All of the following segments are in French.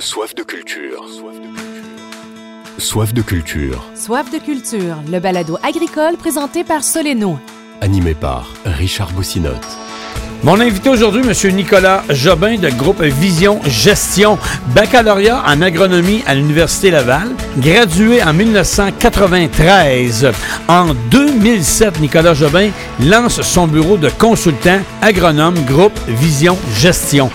Soif de culture. Soif de culture. Soif de culture, le balado agricole présenté par Soleno. Animé par Richard Boussinotte. Mon invité aujourd'hui, M. Nicolas Jobin de groupe Vision Gestion, baccalauréat en agronomie à l'Université Laval, gradué en 1993. En 2007, Nicolas Jobin lance son bureau de consultant agronome groupe Vision Gestion.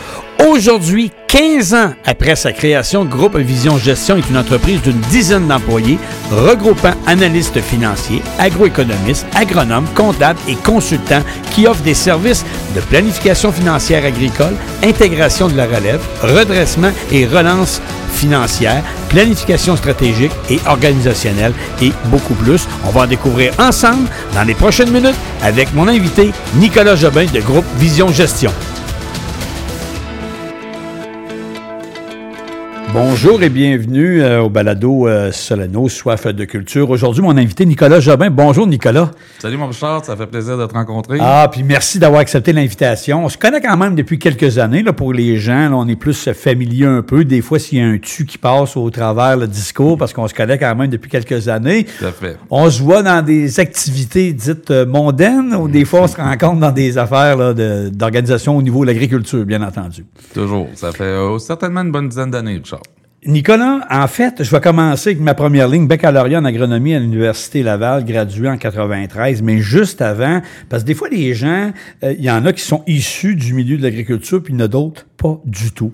Aujourd'hui, 15 ans après sa création, Groupe Vision Gestion est une entreprise d'une dizaine d'employés regroupant analystes financiers, agroéconomistes, agronomes, comptables et consultants qui offrent des services de planification financière agricole, intégration de la relève, redressement et relance financière, planification stratégique et organisationnelle et beaucoup plus. On va en découvrir ensemble dans les prochaines minutes avec mon invité Nicolas Jobin de Groupe Vision Gestion. Bonjour et bienvenue euh, au balado euh, Solano, Soif de culture. Aujourd'hui, mon invité Nicolas Jobin. Bonjour Nicolas. Salut mon Richard, ça fait plaisir de te rencontrer. Ah, puis merci d'avoir accepté l'invitation. On se connaît quand même depuis quelques années là, pour les gens. Là, on est plus familier un peu. Des fois, s'il y a un tu qui passe au travers le discours, parce qu'on se connaît quand même depuis quelques années. Tout à fait. On se voit dans des activités dites euh, mondaines ou des fois on se rencontre dans des affaires d'organisation au niveau de l'agriculture, bien entendu. Toujours. Ça fait certainement une bonne dizaine d'années, Richard. Nicolas, en fait, je vais commencer avec ma première ligne, baccalauréat en agronomie à l'Université Laval, gradué en 93, mais juste avant, parce que des fois, les gens, euh, il y en a qui sont issus du milieu de l'agriculture, puis il y en a d'autres pas du tout.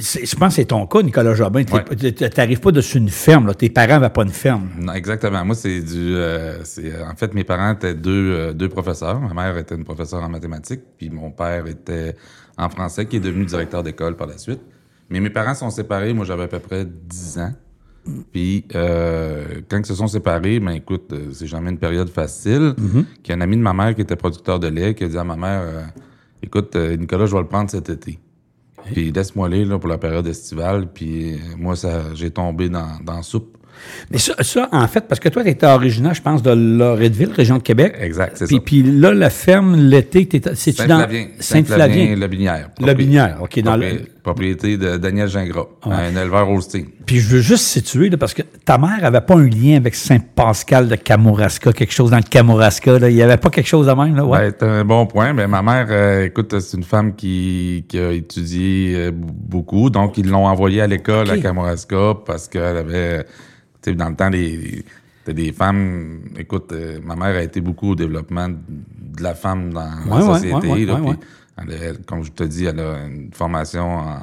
C'est- Je pense que c'est ton cas, Nicolas Jobin. Tu Ouais. n'arrives pas dessus une ferme. Là. Tes parents n'avaient pas une ferme. Non, exactement. Moi, c'est du. euh, c'est, euh, en fait, mes parents étaient deux, euh, deux professeurs. Ma mère était une professeure en mathématiques, puis mon père était en français, qui est devenu directeur d'école par la suite. Mais mes parents sont séparés. Moi, j'avais à peu près 10 ans. Puis, euh, quand ils se sont séparés, ben écoute, euh, c'est jamais une période facile. Qu'il y a un ami de ma mère qui était producteur de lait, qui a dit à ma mère euh, Écoute, Nicolas, je vais le prendre cet été. Puis laisse-moi aller là, pour la période estivale. Puis moi, ça, j'ai tombé dans, dans soupe. Mais ça, ça, en fait, parce que toi, tu étais originaire, je pense, de Loretteville, région de Québec. Exact, c'est ça. puis là, la ferme, l'été, c'est-tu dans Saint-Flavien. Saint-Flavien? Lobinière. Lobinière, OK, dans le- Propriété, de Daniel Gingras, un éleveur Holstein. Puis je veux juste situer, là, parce que ta mère avait pas un lien avec Saint-Pascal de Kamouraska, quelque chose dans le Kamouraska. Là. Il y avait pas quelque chose de même, là, ouais. Ouais, c'est un bon point. Ben, ma mère, euh, écoute, c'est une femme qui, qui a étudié euh, beaucoup. Donc, ils l'ont envoyée à l'école à Kamouraska parce qu'elle avait, dans le temps, les, c'était des femmes. Écoute, euh, ma mère a été beaucoup au développement de la femme dans Ouais, la ouais, société. ouais, là, elle- comme je te dis, elle a une formation en-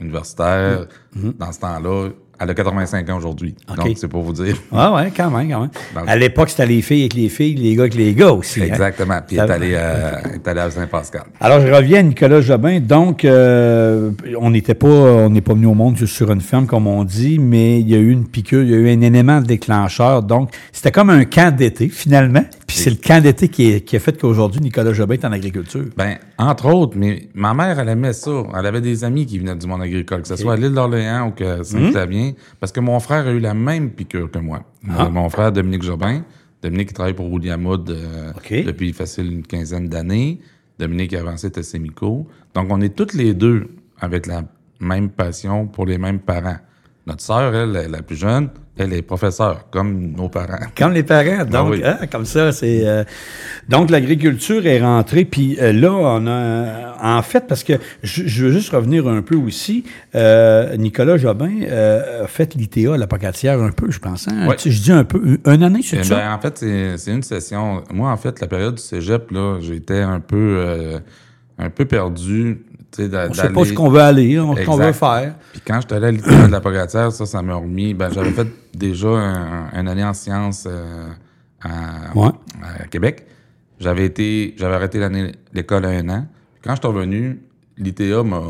universitaire. Mm-hmm. Dans ce temps-là, elle a 85 ans aujourd'hui. Donc, c'est pour vous dire. Ouais, ouais, quand même, quand même. À l'époque, c'était les filles avec les filles, les gars avec les gars aussi. hein. Exactement. Puis, elle est allée à, elle est allée à Saint-Pascal. Alors, je reviens à Nicolas Jobin. Donc, euh, on n'était pas, on n'est pas venu au monde juste sur une ferme, comme on dit, mais il y a eu une piqûre, il y a eu un élément déclencheur. Donc, c'était comme un camp d'été, finalement. Puis c'est le camp d'été qui, qui a fait qu'aujourd'hui, Nicolas Jobin est en agriculture. Ben, entre autres, mais ma mère, elle aimait ça. Elle avait des amis qui venaient du monde agricole, que ce soit à l'île d'Orléans ou que Saint-Flavien, parce que mon frère a eu la même piqûre que moi. Ah. Euh, Mon frère, Dominique Jobin. Dominique, il travaille pour William Hood euh, OK. depuis facile une quinzaine d'années. Dominique a avancé à Sémico. Donc, on est toutes les deux avec la même passion pour les mêmes parents. Notre sœur, elle, la plus jeune, elle est professeure, comme nos parents. Comme les parents, donc, oui. hein, comme ça, c'est... euh, donc, l'agriculture est rentrée, puis euh, là, on a... En fait, parce que je, veux juste revenir un peu aussi, euh, Nicolas Jobin euh, a fait l'ITA, la pocatière, un peu, je pense. Hein? Je dis un peu, une- année, c'est Eh ça? ben, en fait, c'est c'est une session. Moi, en fait, la période du cégep, là, j'étais un peu, euh, un peu perdu. On sait pas ce qu'on veut aller, on- ce qu'on veut faire. Puis quand j'étais allé à l'ITA de la Pogatière, ça, ça m'a remis. Ben, j'avais fait déjà un, une année en sciences euh, à, Ouais. à Québec. J'avais été, j'avais arrêté l'année l'école à un an. Quand je suis revenu, l'ITA m'a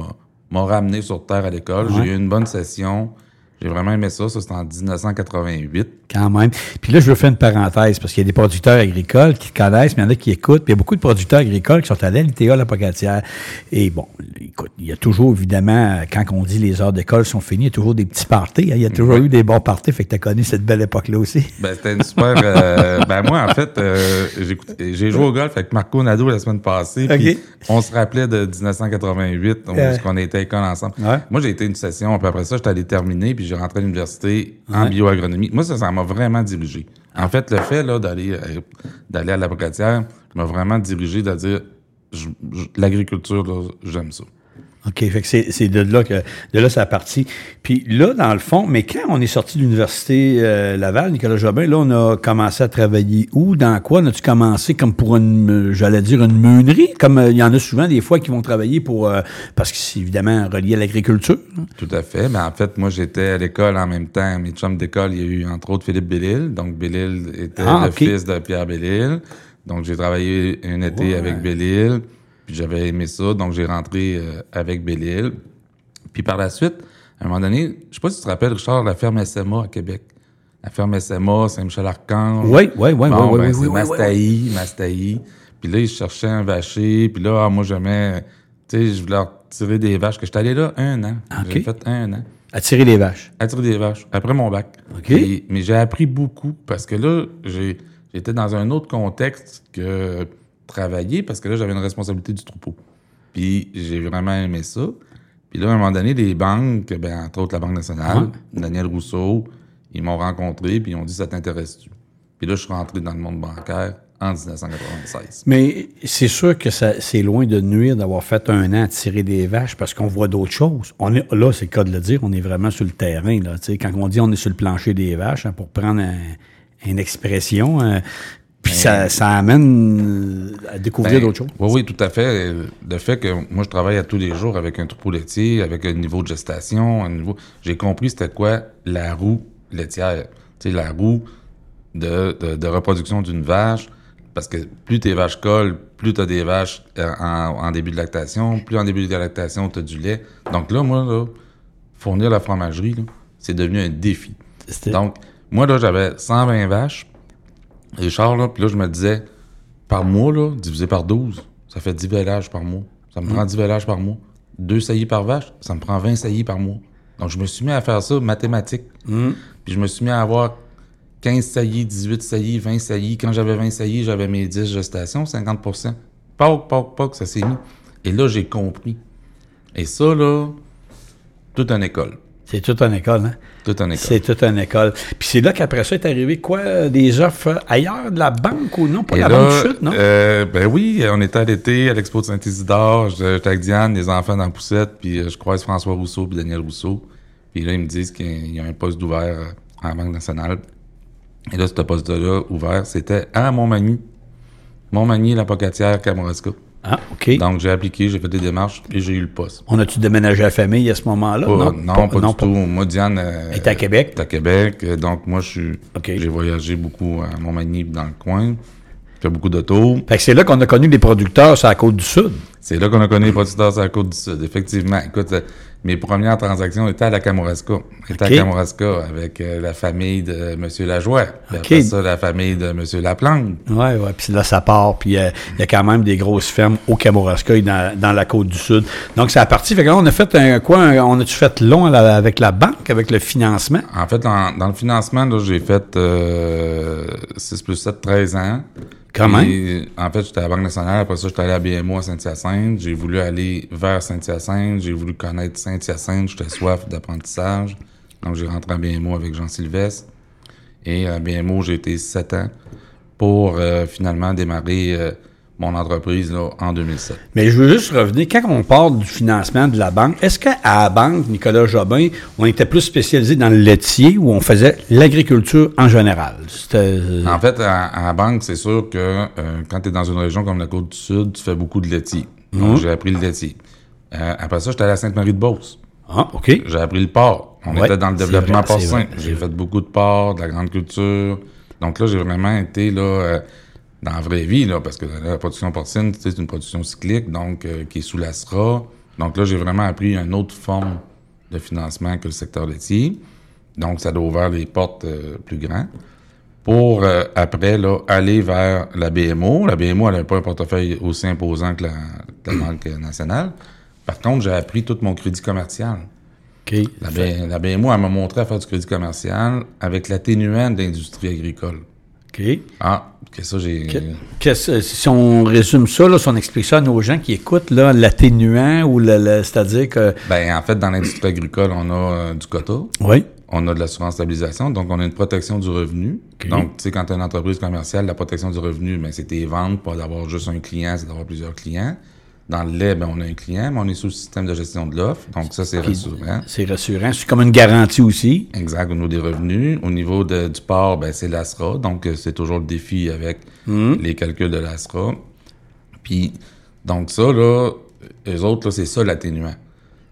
m'a ramené sur terre à l'école. Ouais. J'ai eu une bonne session. J'ai vraiment aimé ça. Ça, c'était en 1988. Quand même. Puis là, je veux faire une parenthèse parce qu'il y a des producteurs agricoles qui te connaissent, mais il y en a qui écoutent. Puis il y a beaucoup de producteurs agricoles qui sont allés à l'ITA, la Pocatière. Et bon, écoute, il y a toujours, évidemment, quand on dit les heures d'école sont finies, il y a toujours des petits parties. hein. Il y a toujours eu des bons parties. Fait que tu as connu cette belle époque-là aussi. Ben, c'était une super. euh, ben, moi, en fait, euh, j'ai joué au golf avec Marco Nadeau la semaine passée. Puis on se rappelait de 1988, où Ouais. est-ce qu'on était à l'école ensemble. Ouais. Moi, j'ai été une session, puis après ça, j'étais allé terminer, puis j'ai rentré à l'université en Ouais. bioagronomie. Moi, ça, ça m'a vraiment dirigé. En fait, le fait là d'aller euh, d'aller à la m'a vraiment dirigé de dire l'agriculture, j'aime ça. OK, fait que c'est de là que de là ça a parti. Puis là, dans le fond, mais quand on est sorti de l'Université euh, Laval, Nicolas Jobin, là, on a commencé à travailler où, dans quoi? As-tu commencé comme pour une, j'allais dire, une meunerie? Comme euh, il y en a souvent des fois qui vont travailler pour, euh, parce que c'est évidemment relié à l'agriculture. hein? Tout à fait. Mais en fait, moi, j'étais à l'école en même temps. Mes chums d'école, il y a eu entre autres Philippe Bellil. Donc, Bellil était Ah, le fils de Pierre Bellil. Donc, j'ai travaillé un été Ouais. avec Bellil. Puis j'avais aimé ça. Donc, j'ai rentré euh, avec Bellil. Puis par la suite, à un moment donné, je sais pas si tu te rappelles, Richard, la ferme SMA à Québec. La ferme SMA, Saint-Michel-Archange. Oui, oui, oui, Bon, oui, ben, oui, c'est oui, oui, Mastaï. Puis là, ils cherchaient un vacher. Puis là, ah, moi, j'aimais... Tu sais, je voulais tirer des vaches. que J'étais allé là un an. Ah, Ok. J'ai fait un an. Attirer les vaches. À tirer des vaches, après mon bac. OK. Mais j'ai appris beaucoup parce que là, j'étais dans un autre contexte que travailler parce que là, j'avais une responsabilité du troupeau. Puis j'ai vraiment aimé ça. Puis là, à un moment donné, les banques, ben, entre autres la Banque nationale, Daniel Rousseau, ils m'ont rencontré puis ils ont dit « ça t'intéresse-tu? » Puis là, je suis rentré dans le monde bancaire en 1996. Mais c'est sûr que ça, c'est loin de nuire d'avoir fait un an à tirer des vaches parce qu'on voit d'autres choses. On est, là, c'est le cas de le dire, on est vraiment sur le terrain. Là, Tu sais, quand on dit on est sur le plancher des vaches, hein, pour prendre un- une expression, euh, ça, ça amène euh, à découvrir Ben, d'autres choses. Oui, oui, tout à fait. Le fait que moi, je travaille à tous les jours avec un troupeau laitier, avec un niveau de gestation, un niveau. J'ai compris c'était quoi la roue laitière. Tu sais, la roue de, de, de reproduction d'une vache. Parce que plus tes vaches collent, plus tu as des vaches euh, en, en début de lactation, plus en début de lactation, tu as du lait. Donc là, moi, là, fournir la fromagerie, c'est devenu un défi. Donc, moi, là, j'avais 120 vaches. Richard, là, puis là, je me disais, par mois, là, divisé par 12, ça fait 10 vélages par mois. Ça me prend 10 vélages par mois. Deux saillies par vache, ça me prend 20 saillies par mois. Donc, je me suis mis à faire ça, mathématiques. Puis je me suis mis à avoir 15 saillies, 18 saillies, 20 saillies. Quand j'avais 20 saillies, j'avais mes 10 gestations, 50% Poc, poc, poc, ça s'est mis. Et là, j'ai compris. Et ça, là, toute une école. C'est toute une école, hein? Toute école. C'est toute une école. Puis c'est là qu'après ça est arrivé quoi? euh, Des offres ailleurs de la banque ou non? Pas de la là, banque chute, non? euh, ben oui, on était à l'été à l'expo de Saint-Isidore. J'étais avec Diane, les enfants dans la poussette, puis euh, je croise François Rousseau puis Daniel Rousseau. Puis là, ils me disent qu'il y a un poste d'ouvert à la Banque nationale. Et là, ce poste-là ouvert, c'était à Montmagny. Montmagny, la Pocatière, Kamouraska. Ah, OK. Donc, j'ai appliqué, j'ai fait des démarches et j'ai eu le poste. On a-tu déménagé la famille à ce moment-là? Pas- non, pas, du tout. Moi, Diane... euh, est à Québec? est à Québec. Euh, Donc, moi, je suis... J'ai voyagé beaucoup à Montmagny, dans le coin. J'ai fait beaucoup d'auto. Fait que c'est là qu'on a connu les producteurs sur la côte du Sud. C'est là qu'on a connu les producteurs sur la côte du Sud, effectivement. Écoute, euh, mes premières transactions étaient à la Kamouraska. J'étais à Kamouraska avec euh, la famille de M. Lajoie. Puis OK. après ça, la famille de M. Laplante. Oui, oui. Puis là, ça part. Puis euh, il y a quand même des grosses fermes au Kamouraska et dans, dans la côte du Sud. Donc, ça a parti. Fait que là, on a fait un quoi? un- on a-tu fait long à la- avec la banque, avec le financement? En fait, dans, dans le financement, là, j'ai fait euh, 6 plus 7, 13 ans. Puis, En fait, j'étais à la Banque nationale. Après ça, j'étais allé à BMO à Saint-Hyacinthe. J'ai voulu aller vers Saint-Hyacinthe. J'ai voulu connaître Saint-Hyacinthe. J'étais soif d'apprentissage. Donc, j'ai rentré à BMO avec Jean Sylvestre. Et à BMO, j'ai été 7 ans pour euh, finalement démarrer euh, mon entreprise là, en 2007. Mais je veux juste revenir, quand on parle du financement de la banque, est-ce qu'à la banque, Nicolas Jobin, on était plus spécialisé dans le laitier ou on faisait l'agriculture en général? C'était... En fait, à, à la banque, c'est sûr que euh, quand tu es dans une région comme la Côte-du-Sud, tu fais beaucoup de laitier. Donc, j'ai appris le laitier. Euh, après ça, j'étais allé à Sainte-Marie-de-Beauce. Ah, OK. J'ai appris le porc. On Ouais, était dans le développement porcin. J'ai fait beaucoup de porc, de la grande culture. Donc là, j'ai vraiment été là euh, dans la vraie vie, là, parce que la production porcine, c'est une production cyclique, donc euh, qui est sous la SRA. Donc là, j'ai vraiment appris une autre forme de financement que le secteur laitier. Donc, ça a ouvert les portes euh, plus grandes. Pour, euh, après, là, aller vers la BMO. La BMO, elle n'avait pas un portefeuille aussi imposant que la, que la Banque nationale. Par contre, j'ai appris tout mon crédit commercial. OK. La, B- la BMO, elle m'a montré à faire du crédit commercial avec l'atténuant de l'industrie agricole. OK. Ah, que ça, j'ai... Que- si on résume ça, là, si on explique ça à nos gens qui écoutent, là, l'atténuant ou le, le- c'est-à-dire que. Ben, en fait, dans l'industrie agricole, on a euh, du quota. Oui. On a de l'assurance stabilisation, donc on a une protection du revenu. OK. Donc, tu sais, quand tu as une entreprise commerciale, la protection du revenu, ben, c'est tes ventes, pas d'avoir juste un client, c'est d'avoir plusieurs clients. Dans le lait, ben, on a un client, mais on est sous le système de gestion de l'offre, donc ça, c'est rassurant. C'est rassurant. C'est comme une garantie aussi. Exact, au niveau des revenus. Au niveau de- du port, ben, c'est l'ASRA, donc euh, c'est toujours le défi avec les calculs de l'ASRA. Puis, donc ça, là, eux autres, là, c'est ça l'atténuant.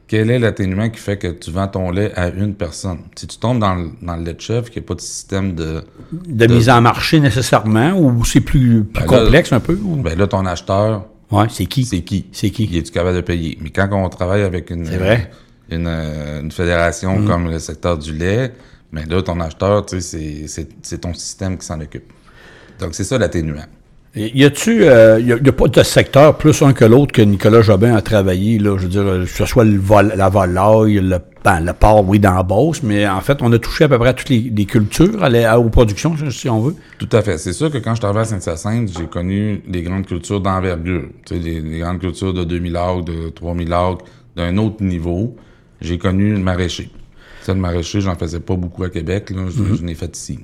Quel est l'atténuant qui fait que tu vends ton lait à une personne? Si tu tombes dans le, dans le lait de chèvre, qu'il n'y a pas de système de... De, mise en marché nécessairement, ou c'est plus, plus Ben là- complexe un peu? Ou... Ben là, ton acheteur, Ouais, c'est qui? c'est qui? C'est qui? Il est-tu capable de payer? Mais quand on travaille avec une, vrai. Mm. une, euh, une fédération comme le secteur du lait, ben là, ton acheteur, tu sais, c'est- c'est c'est ton système qui s'en occupe. Donc, c'est ça l'atténuant. Y a-tu, euh, y a, y a pas de secteur plus un que l'autre que Nicolas Jobin a travaillé, là, je veux dire, que ce soit le vol, la volaille, le, ben, le porc, oui, dans la Beauce, mais en fait, on a touché à peu près à toutes les, les cultures, à la- aux productions, si on veut. Tout à fait. C'est sûr que quand je suis arrivé à Saint-Hyacinthe, j'ai connu des grandes cultures d'envergure. Tu sais, des, des grandes cultures de 2000 acres, de 3000 acres, d'un autre niveau. J'ai connu le maraîcher. Ça, le maraîcher, j'en faisais pas beaucoup à Québec. Là. Je, je l'ai fait ici.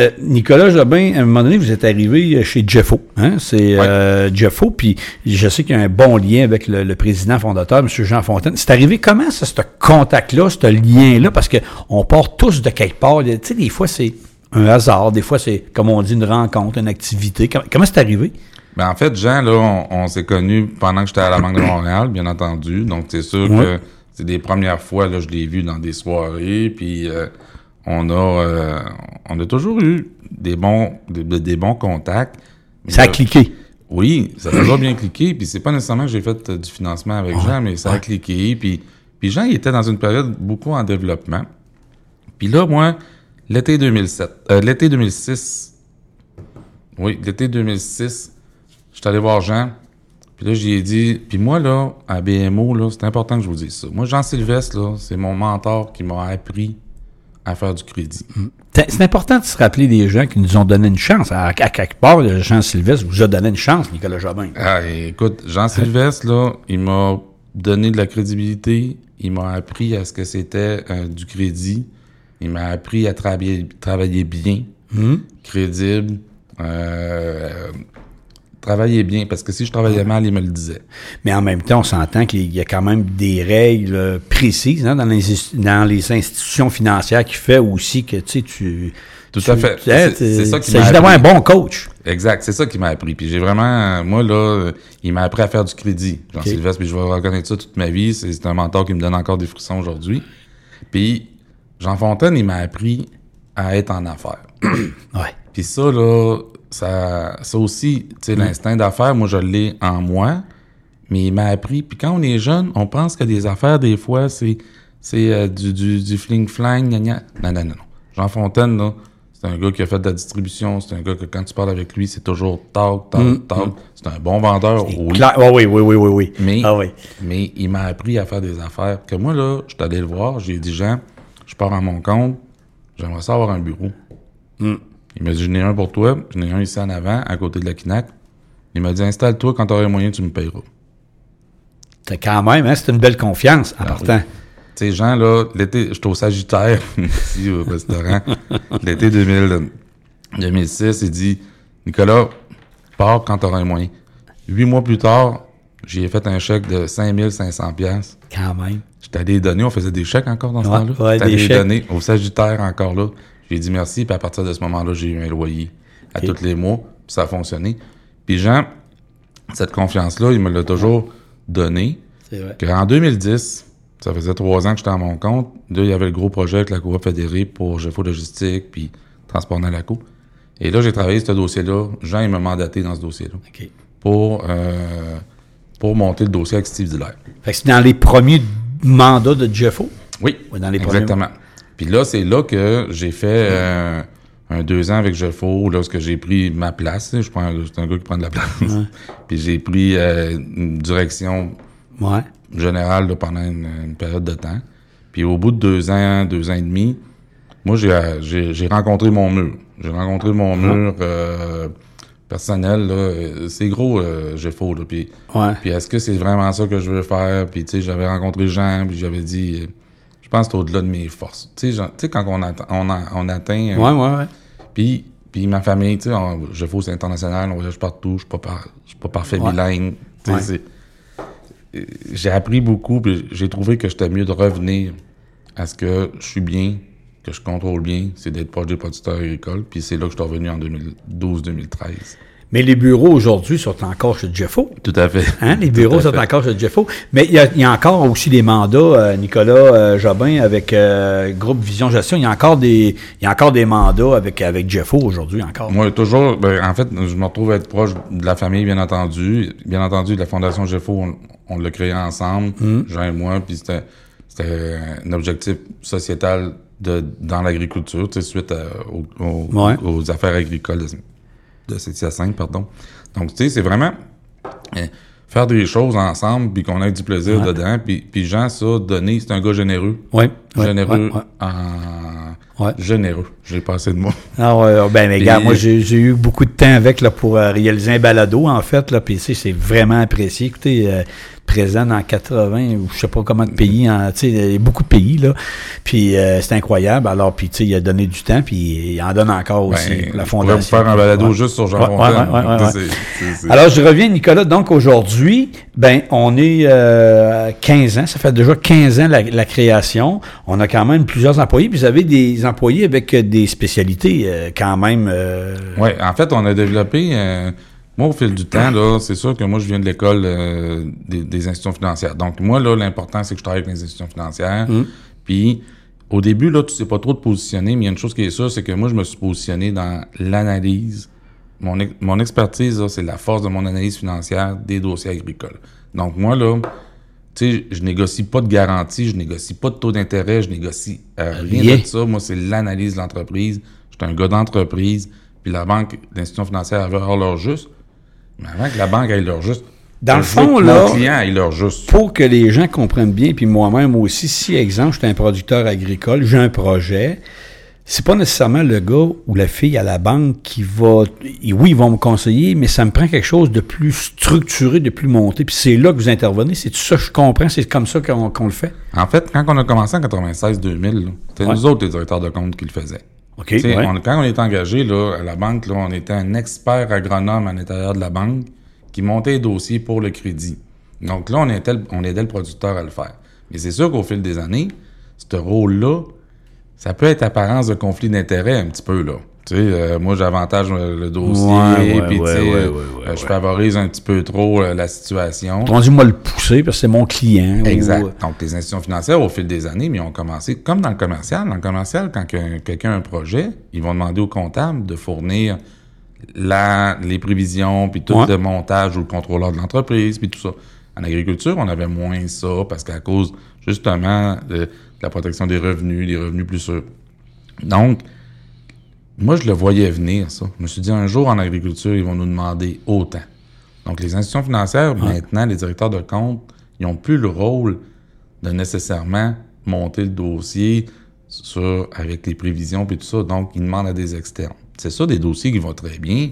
Euh, Nicolas Jobin, à un moment donné, vous êtes arrivé chez Jeffo. Hein? C'est euh, Jeffo, puis je sais qu'il y a un bon lien avec le, le président fondateur, M. Jean Fontaine. C'est arrivé comment, ça, ce contact-là, ce lien-là? Parce que on part tous de quelque part. Tu sais, des fois, c'est un hasard. Des fois, c'est, comme on dit, une rencontre, une activité. Comment, comment c'est arrivé? Ben, en fait, Jean, là, on, on s'est connus pendant que j'étais à la Banque de Montréal, bien entendu. Donc, c'est sûr Ouais. que c'est des premières fois, là, je l'ai vu dans des soirées, puis euh, on a euh, on a toujours eu des bons des, des bons contacts. Ça a là, cliqué. Oui, ça a toujours bien cliqué. Puis c'est pas nécessairement que j'ai fait euh, du financement avec Jean, mais ça a cliqué. Puis, puis Jean, il était dans une période beaucoup en développement. Puis là, moi, l'été 2007, euh, l'été 2006, oui, l'été 2006, je suis allé voir Jean. Puis là, j'y ai dit, puis moi, là, à BMO, là, c'est important que je vous dise ça. Moi, Jean Sylvestre, là, c'est mon mentor qui m'a appris à faire du crédit. C'est c'est important de se rappeler des gens qui nous ont donné une chance. À, à quelque part, Jean Sylvestre vous a donné une chance, Nicolas Jobin. Ah, écoute, Jean Sylvestre, là, il m'a donné de la crédibilité. Il m'a appris à ce que c'était euh, du crédit. Il m'a appris à travailler, travailler bien, crédible, euh, travailler bien. Parce que si je travaillais mal, il me le disait. Mais en même temps, on s'entend qu'il y a quand même des règles euh, précises hein, dans, les, dans les institutions financières qui fait aussi que tu sais, tu. Tout tu- à fait. C'est- ça qui Il s'agit m'a d'avoir un appris. bon coach. Exact, c'est ça qui m'a appris. Puis j'ai vraiment, euh, moi là, euh, il m'a appris à faire du crédit, Jean Sylvestre, puis je vais reconnaître ça toute ma vie. C'est c'est un mentor qui me donne encore des frissons aujourd'hui. Puis Jean Fontaine, il m'a appris à être en affaires. Ouais. Puis ça là, ça, ça aussi, tu sais, l'instinct d'affaires, moi je l'ai en moi, mais il m'a appris. Puis quand on est jeune, on pense que des affaires des fois c'est c'est euh, du du, du fling flang, gna gna. Non non non non. Jean Fontaine là. C'est un gars qui a fait de la distribution. C'est un gars que quand tu parles avec lui, c'est toujours talk, talk, talk. C'est un bon vendeur, oui. Claire- ouais, oui, oui, oui, oui, oui. Mais, Ah oui. mais il m'a appris à faire des affaires. Que moi, là, je suis allé le voir, j'ai dit, Jean, je pars à mon compte, j'aimerais ça avoir un bureau. Hmm. Il m'a dit, j'en ai un pour toi, j'en ai un ici en avant, à côté de la Kinac. Il m'a dit, installe-toi, quand tu auras les moyens, tu me payeras. C'est quand même, hein, c'est une belle confiance en partant. Tu sais, Jean, là, l'été, j'étais au Sagittaire, ici, au restaurant. l'été 2000, 2006, il dit, Nicolas, pars quand tu auras les moyens. Huit mois plus tard, j'ai fait un chèque de 5500 pièces. Quand même. J'étais allé donner, on faisait des chèques encore dans ce Ouais, temps-là. ouais, J'étais des allé chèques. donner au Sagittaire encore là. J'ai dit merci, puis à partir de ce moment-là, j'ai eu un loyer à tous les mois, puis ça a fonctionné. Puis Jean, cette confiance-là, il me l'a toujours donné. C'est vrai. En 2010, ça faisait trois ans que j'étais à mon compte. Là, il y avait le gros projet avec la Coop fédérée pour GFO Logistique, puis Transport Nalaco. Et là, j'ai travaillé ce dossier-là. Jean, il m'a mandaté dans ce dossier-là pour, euh, pour monter le dossier avec Steve Diller. Fait que c'est dans les premiers mandats de Jeffo? Oui, Ouais, dans les premiers- exactement. Puis là, c'est là que j'ai fait euh, un deux ans avec Jeffo, où j'ai pris ma place. Je pas un, gars qui prend de la place. Puis j'ai pris euh, une direction Ouais. générale là, pendant une, une période de temps. Puis au bout de deux ans, deux ans et demi, moi, j'ai, euh, rencontré mon mur. J'ai rencontré mon mur euh, personnel. C'est gros, euh, Jeffo. Puis, Ouais. puis est-ce que c'est vraiment ça que je veux faire? Puis, tu sais, j'avais rencontré Jean, puis j'avais dit, pense que c'est au-delà de mes forces. Tu sais, quand on, atte- on, a- on atteint... euh, Ouais, ouais, ouais. puis, puis ma famille, tu sais, je fais c'est international, on voyage partout, je par- je suis pas parfait Ouais. bilingue. Ouais. euh, J'ai appris beaucoup, puis j'ai trouvé que j'étais mieux de revenir à ce que je suis bien, que je contrôle bien, c'est d'être proche des producteurs agricoles. Puis c'est là que je suis revenu en 2012-2013. Mais les bureaux aujourd'hui sont encore chez Jeffo. Tout à fait. Hein? Les bureaux sont fait. encore chez Jeffo. Mais il y, a, il y a encore aussi des mandats, euh, Nicolas euh, Jobin, avec euh, Groupe Vision Gestion. Il y a encore des, il y a encore des mandats avec, avec Jeffo aujourd'hui encore. Moi, toujours, ben, en fait, je me retrouve à être proche de la famille, bien entendu. Bien entendu, de la Fondation Jeffo, on, on l'a créé ensemble, Jean et moi, puis c'était, c'était un objectif sociétal de, dans l'agriculture, suite à- aux, aux- Ouais. aux affaires agricoles de, de Saint-Hyacinthe, pardon. Donc, tu sais, c'est vraiment euh, faire des choses ensemble, puis qu'on ait du plaisir dedans. Puis, puis Jean, ça, donner, c'est un gars généreux. Oui. généreux ouais. en... Ouais. Généreux. J'ai pas assez de mots. Ah ouais, ben mais regarde, moi j'ai eu beaucoup de temps avec là, pour euh, réaliser un balado en fait là, puis tu sais, c'est vraiment apprécié. Écoutez, euh, présent dans 80 ou je sais pas comment de pays, en- tu sais, il y a beaucoup de pays là. Puis euh, c'est incroyable. Alors puis tu sais, il a donné du temps, puis il en donne encore aussi Ben, la je pourrais vous fondation. faire un balado Ouais. juste sur Jean Ouais, Fontaine. Alors, je reviens, Nicolas. Donc, aujourd'hui, ben, on est euh, 15 ans. Ça fait déjà 15 ans la, la création. On a quand même plusieurs employés. Puis, vous avez des employés avec euh, des spécialités euh, quand même. euh, Ouais, en fait, on a développé. euh, moi, au fil du temps, là, c'est sûr que moi, je viens de l'école euh, des, des institutions financières. Donc, moi, là, l'important, c'est que je travaille avec les institutions financières. Puis, au début, là, tu sais pas trop te positionner, mais il y a une chose qui est sûre, c'est que moi, je me suis positionné dans l'analyse. Mon, ex- mon expertise, c'est la force de mon analyse financière des dossiers agricoles. Donc, moi, là, tu sais, je négocie pas de garantie, je négocie pas de taux d'intérêt, je négocie euh, rien Rien. de ça. Moi, c'est l'analyse de l'entreprise. Je suis un gars d'entreprise, puis la banque, l'institution financière avait avoir leur juste. Mais avant que la banque ait leur juste, Dans le fond, là, client ait leur juste. pour que les gens comprennent bien, puis moi-même aussi, si, exemple, je suis un producteur agricole, j'ai un projet, c'est pas nécessairement le gars ou la fille à la banque qui va... Oui, ils vont me conseiller, mais ça me prend quelque chose de plus structuré, de plus monté. Puis c'est là que vous intervenez. C'est ça que je comprends. C'est comme ça qu'on le fait. En fait, quand on a commencé en 96-2000, là, c'était Ouais. nous autres, les directeurs de compte, qui le faisaient. OK? Ouais. on- quand on est engagé là, à la banque, là, on était un expert agronome à l'intérieur de la banque qui montait les dossiers pour le crédit. Donc là, on, était on aidait le producteur à le faire. Mais c'est sûr qu'au fil des années, ce rôle-là, ça peut être apparence de conflit d'intérêt un petit peu. là. Tu sais, euh, moi, j'avantage euh, le dossier, puis euh, euh, je favorise un petit peu trop euh, la situation. On dit moi le pousser parce que c'est mon client. Exact. ou- Donc, les institutions financières, au fil des années, mais ils ont commencé, comme dans le commercial. Dans le commercial, quand que- quelqu'un a un projet, ils vont demander au comptable de fournir la, les prévisions, puis tout Ouais. le montage ou le contrôleur de l'entreprise, puis tout ça. En agriculture, on avait moins ça parce qu'à cause, justement, de la protection des revenus, des revenus plus sûrs. Donc, moi, je le voyais venir, ça. Je me suis dit, un jour, en agriculture, ils vont nous demander autant. Donc, les institutions financières, maintenant, les directeurs de compte, ils n'ont plus le rôle de nécessairement monter le dossier sur, avec les prévisions puis tout ça. Donc, ils demandent à des externes. C'est ça, des dossiers qui vont très bien,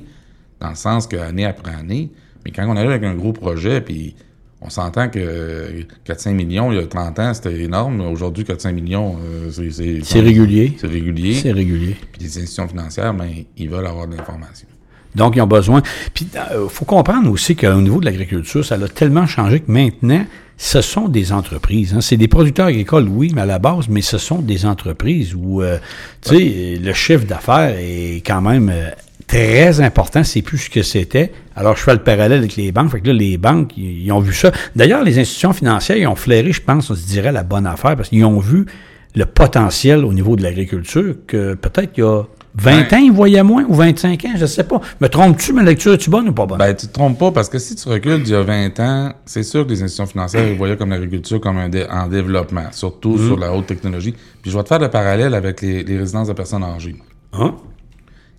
dans le sens qu'année après année, mais quand on arrive avec un gros projet, puis on s'entend que 4-5 millions, il y a 30 ans, c'était énorme. Aujourd'hui, 4-5 millions, euh, c'est... C'est C'est régulier. C'est régulier. C'est régulier. Puis les institutions financières, ben, ils veulent avoir de l'information. Donc, ils ont besoin. Puis, il faut comprendre aussi qu'au niveau de l'agriculture, ça a tellement changé que maintenant, ce sont des entreprises. hein. C'est des producteurs agricoles, oui, mais à la base, mais ce sont des entreprises où, euh, tu sais, le chiffre d'affaires est quand même euh, très important. C'est plus ce que c'était. Alors, je fais le parallèle avec les banques. Fait que là, les banques, ils, ils ont vu ça. D'ailleurs, les institutions financières, ils ont flairé, je pense, on se dirait la bonne affaire parce qu'ils ont vu le potentiel au niveau de l'agriculture que peut-être il y a 20 Ouais. ans, il voyait moins ou 25 ans, je sais pas. Me trompes-tu, ma lecture est-tu bonne ou pas bonne? Ben, tu te trompes pas, parce que si tu recules d'il y a 20 ans, c'est sûr que les institutions financières ils voyaient comme l'agriculture comme un dé- en développement, surtout Mm-hmm. sur la haute technologie. Puis je vais te faire le parallèle avec les, les résidences de personnes âgées. Hein?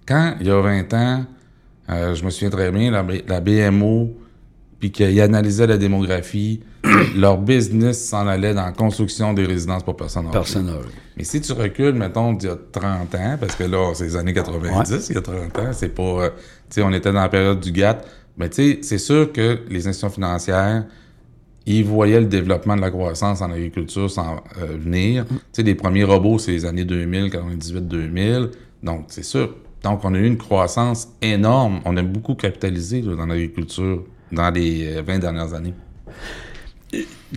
Quand, il y a 20 ans, euh, je me souviens très bien, la, BMO, puis qu'ils analysaient la démographie, leur business s'en allait dans la construction des résidences pour personnes âgées. Mais si tu recules, mettons, d'il y a 30 ans, parce que là, c'est les années 90, il y a 30 ans, c'est pas... euh, tu sais, on était dans la période du GATT. Mais tu sais, c'est sûr que les institutions financières, ils voyaient le développement de la croissance en agriculture s'en euh, venir. Tu sais, les premiers robots, c'est les années 2000, 98-2000. Donc, c'est sûr. Donc, on a eu une croissance énorme. On a beaucoup capitalisé là, dans l'agriculture dans les euh, 20 dernières années.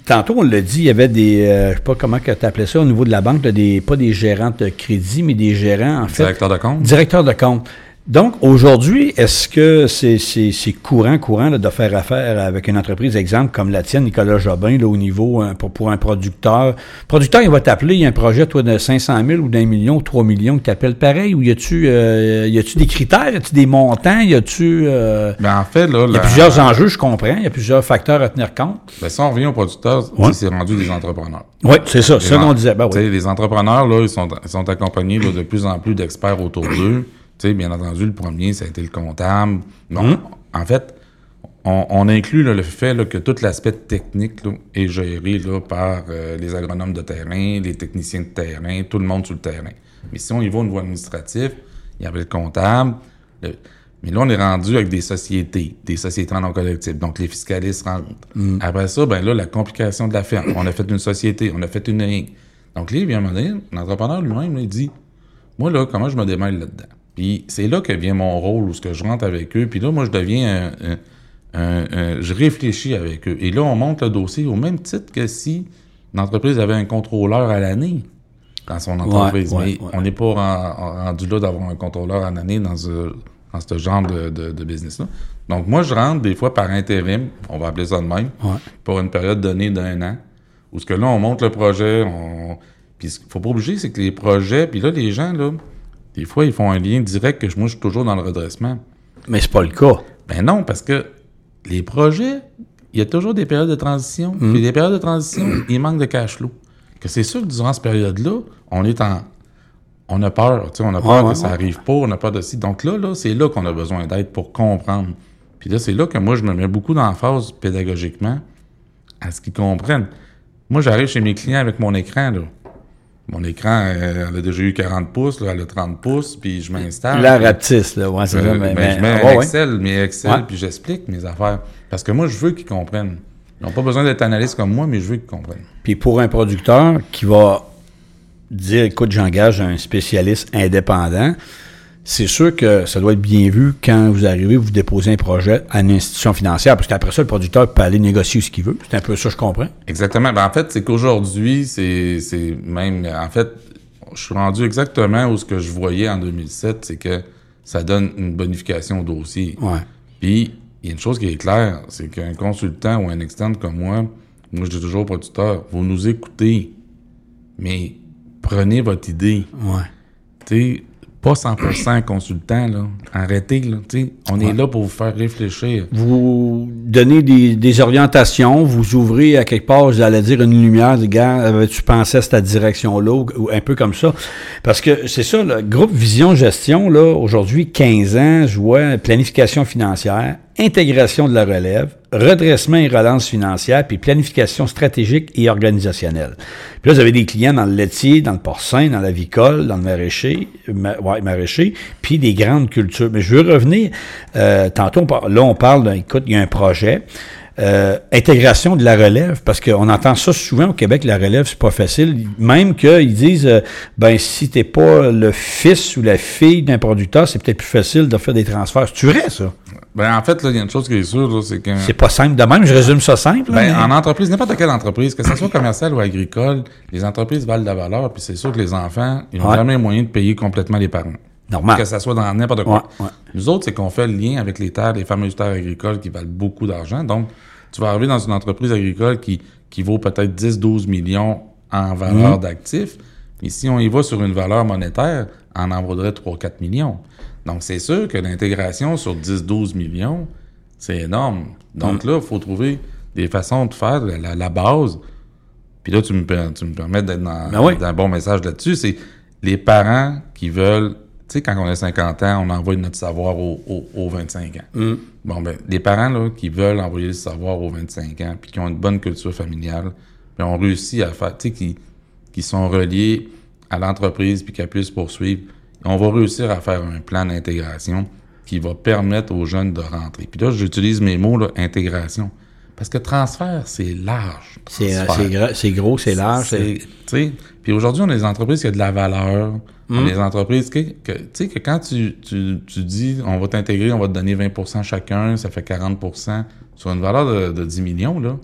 Tantôt, on l'a dit, il y avait des, euh, je sais pas comment tu appelais ça au niveau de la banque, là, des, pas des gérants de crédit, mais des gérants, en fait. Directeur de compte? Directeur de compte. Donc, aujourd'hui, est-ce que c'est courant, courant là, de faire affaire avec une entreprise, exemple, comme la tienne, Nicolas Jobin, là, au niveau, euh, pour, pour un producteur? Producteur, il va t'appeler, il y a un projet, toi, de 500 000 ou d'un million, 3 millions, qui t'appelle pareil, ou y a-tu euh, y a-tu des critères, y a-tu des montants, y a-tu... euh, Ben, en fait, là... il y a plusieurs enjeux, je comprends, il y a plusieurs facteurs à tenir compte. Ben, si on revient aux producteurs, Ouais. c'est rendu des entrepreneurs. Oui, c'est ça, c'est ça qu'on disait. Ben oui. Les entrepreneurs, là, ils sont, ils sont accompagnés là, de plus en plus d'experts autour d'eux. Tu sais, bien entendu, le premier, ça a été le comptable. Bon, Hum? En fait, on, on inclut là, le fait là, que tout l'aspect technique là, est géré là, par euh, les agronomes de terrain, les techniciens de terrain, tout le monde sur le terrain. Mais si on y va au niveau administratif, il y avait le comptable. le- mais là, on est rendu avec des sociétés, des sociétés en non collectif. Donc, les fiscalistes rentrent. Après ça, ben là, la complication de la ferme. On a fait une société, on a fait une ligne. Donc, là, il vient me dire, l'entrepreneur lui-même, il dit, moi, là, comment je me démêle là-dedans? Puis c'est là que vient mon rôle, où ce que je rentre avec eux. Puis là, moi, je deviens un, un- un- un- je réfléchis avec eux. Et là, on monte le dossier au même titre que si l'entreprise avait un contrôleur à l'année dans son entreprise. ouais, Mais ouais. on n'est pas ren- rendu là d'avoir un contrôleur à l'année dans ce, dans ce genre de, de- de business-là. Donc, moi, je rentre des fois par intérim, on va appeler ça de même, pour une période donnée d'un an, où ce que là, on monte le projet, on... Puis ce qu'il faut pas obliger, c'est que les projets, puis là, les gens, là, des fois, ils font un lien direct que je- moi, je suis toujours dans le redressement. Mais c'est pas le cas. Ben non, parce que les projets, il y a toujours des périodes de transition. Puis les périodes de transition, il manque de cash flow. Que c'est sûr que durant cette période-là, on est en. On a peur, tu sais, on a peur Ouais, que ouais, ça ouais. arrive pas, on a peur de ci. Donc là, là, c'est là qu'on a besoin d'aide pour comprendre. Puis là, c'est là que moi, je me mets beaucoup d'emphase pédagogiquement à ce qu'ils comprennent. Moi, j'arrive chez mes clients avec mon écran, là. Mon écran, euh, elle a déjà eu 40 pouces, là, elle a 30 pouces, puis je m'installe. La rapetisse, là. Ouais, c'est euh, ça. ben, Mais, mais- je mets un ouais. Excel, mes Excel, Ouais. puis j'explique mes affaires. Parce que moi, je veux qu'ils comprennent. Ils n'ont pas besoin d'être analystes comme moi, mais je veux qu'ils comprennent. Puis pour un producteur qui va dire, écoute, j'engage un spécialiste indépendant, c'est sûr que ça doit être bien vu quand vous arrivez, vous déposez un projet à une institution financière, parce qu'après ça, le producteur peut aller négocier ce qu'il veut. C'est un peu ça, je comprends. Exactement. Ben, en fait, c'est qu'aujourd'hui, c'est même... En fait, je suis rendu exactement où ce que je voyais en 2007, c'est que ça donne une bonification au dossier. Ouais. Puis, il y a une chose qui est claire, c'est qu'un consultant ou un externe comme moi, moi, je dis toujours au producteur, vous nous écoutez, mais prenez votre idée. Ouais. Tu sais, pas 100% consultant, là. Arrêtez, là. On est là pour vous faire réfléchir. Vous donnez des, des orientations, vous ouvrez à quelque part, j'allais dire, une lumière, les gars, tu pensais à cette direction-là, ou, ou un peu comme ça. Parce que c'est ça, le groupe Vision Gestion, là, aujourd'hui, 15 ans, je vois planification financière, intégration de la relève, redressement et relance financière, puis planification stratégique et organisationnelle. Puis là, vous avez des clients dans le laitier, dans le porcin, dans l'avicole, dans le maraîcher, ma- ouais, maraîcher, puis des grandes cultures. Mais je veux revenir, euh, tantôt, là, on parle, d'un- écoute, il y a un projet, euh, intégration de la relève, parce qu'on entend ça souvent au Québec, la relève, c'est pas facile. Même qu'ils disent, euh, ben, si t'es pas le fils ou la fille d'un producteur, c'est peut-être plus facile de faire des transferts. C'est vrai, ça? Ben, en fait, là, il y a une chose qui est sûre, c'est que. C'est pas simple de même, je résume ça simple. là, Ben, mais- en entreprise, n'importe quelle entreprise, que ce soit commerciale ou agricole, les entreprises valent de la valeur, puis c'est sûr que les enfants, ils n'ont Ouais. jamais moyen de payer complètement les parents. Normal. Que ça soit dans n'importe quoi. Ouais, ouais. Nous autres, c'est qu'on fait le lien avec les terres, les fameuses terres agricoles qui valent beaucoup d'argent. Donc, tu vas arriver dans une entreprise agricole qui, qui vaut peut-être 10-12 millions en valeur Mhm. d'actifs. Mais si on y va sur une valeur monétaire, en en vaudrait 3-4 millions. Donc, c'est sûr que l'intégration sur 10-12 millions, c'est énorme. Donc là, il faut trouver des façons de faire la, la base. Puis là, tu me, per- tu me permets d'être dans, Ben oui. dans un bon message là-dessus. C'est les parents qui veulent... Tu sais, quand on a 50 ans, on envoie notre savoir aux, aux- aux 25 ans. Bon, ben, les parents là, qui veulent envoyer le savoir aux 25 ans, puis qui ont une bonne culture familiale, puis ont réussi à faire, tu sais, qui, qui sont reliés à l'entreprise, puis qui puissent poursuivre, on va réussir à faire un plan d'intégration qui va permettre aux jeunes de rentrer. Puis là, j'utilise mes mots, là, intégration. Parce que transfert, c'est large. C'est euh, gros, c'est large. Tu sais, Puis aujourd'hui, on a des entreprises qui ont de la valeur. On a des entreprises que, que- tu sais, que quand tu, tu, tu dis on va t'intégrer, on va te donner 20% chacun, ça fait 40% sur une valeur de, de 10 millions, là.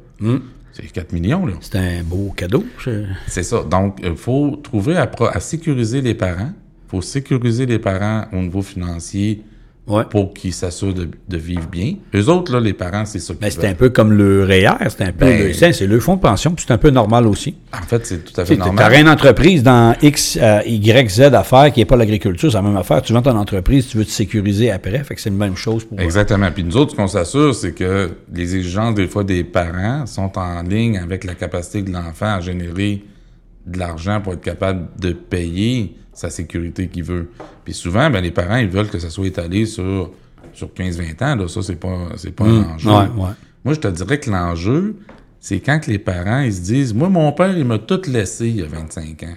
C'est 4 millions, là. C'est un beau cadeau. je- C'est ça. Donc, il faut trouver à, à sécuriser les parents. Il faut sécuriser les parents au niveau financier Ouais. pour qu'ils s'assurent de, de vivre bien. Eux autres, là, les parents, c'est ça qu'ils Mais c'est veulent. un peu comme le REER, c'est un peu Ben- le- c'est c'est le fonds de pension, puis c'est un peu normal aussi. En fait, c'est tout à Tu fait normal. T'aurais une entreprise dans X, euh, Y, Z affaires qui n'est pas l'agriculture, c'est la même affaire. Tu vends ton entreprise, tu veux te sécuriser après, fait que c'est la même chose pour Exactement. Puis nous autres, ce qu'on s'assure, c'est que les exigences, des fois, des parents sont en ligne avec la capacité de l'enfant à générer de l'argent pour être capable de payer sa sécurité qu'il veut. Puis souvent, ben, les parents, ils veulent que ça soit étalé sur, sur 15-20 ans. Là. Ça, c'est pas, c'est pas un enjeu. Ouais, ouais. Moi, je te dirais que l'enjeu, c'est quand que les parents, ils se disent, moi, mon père, il m'a tout laissé il y a 25 ans.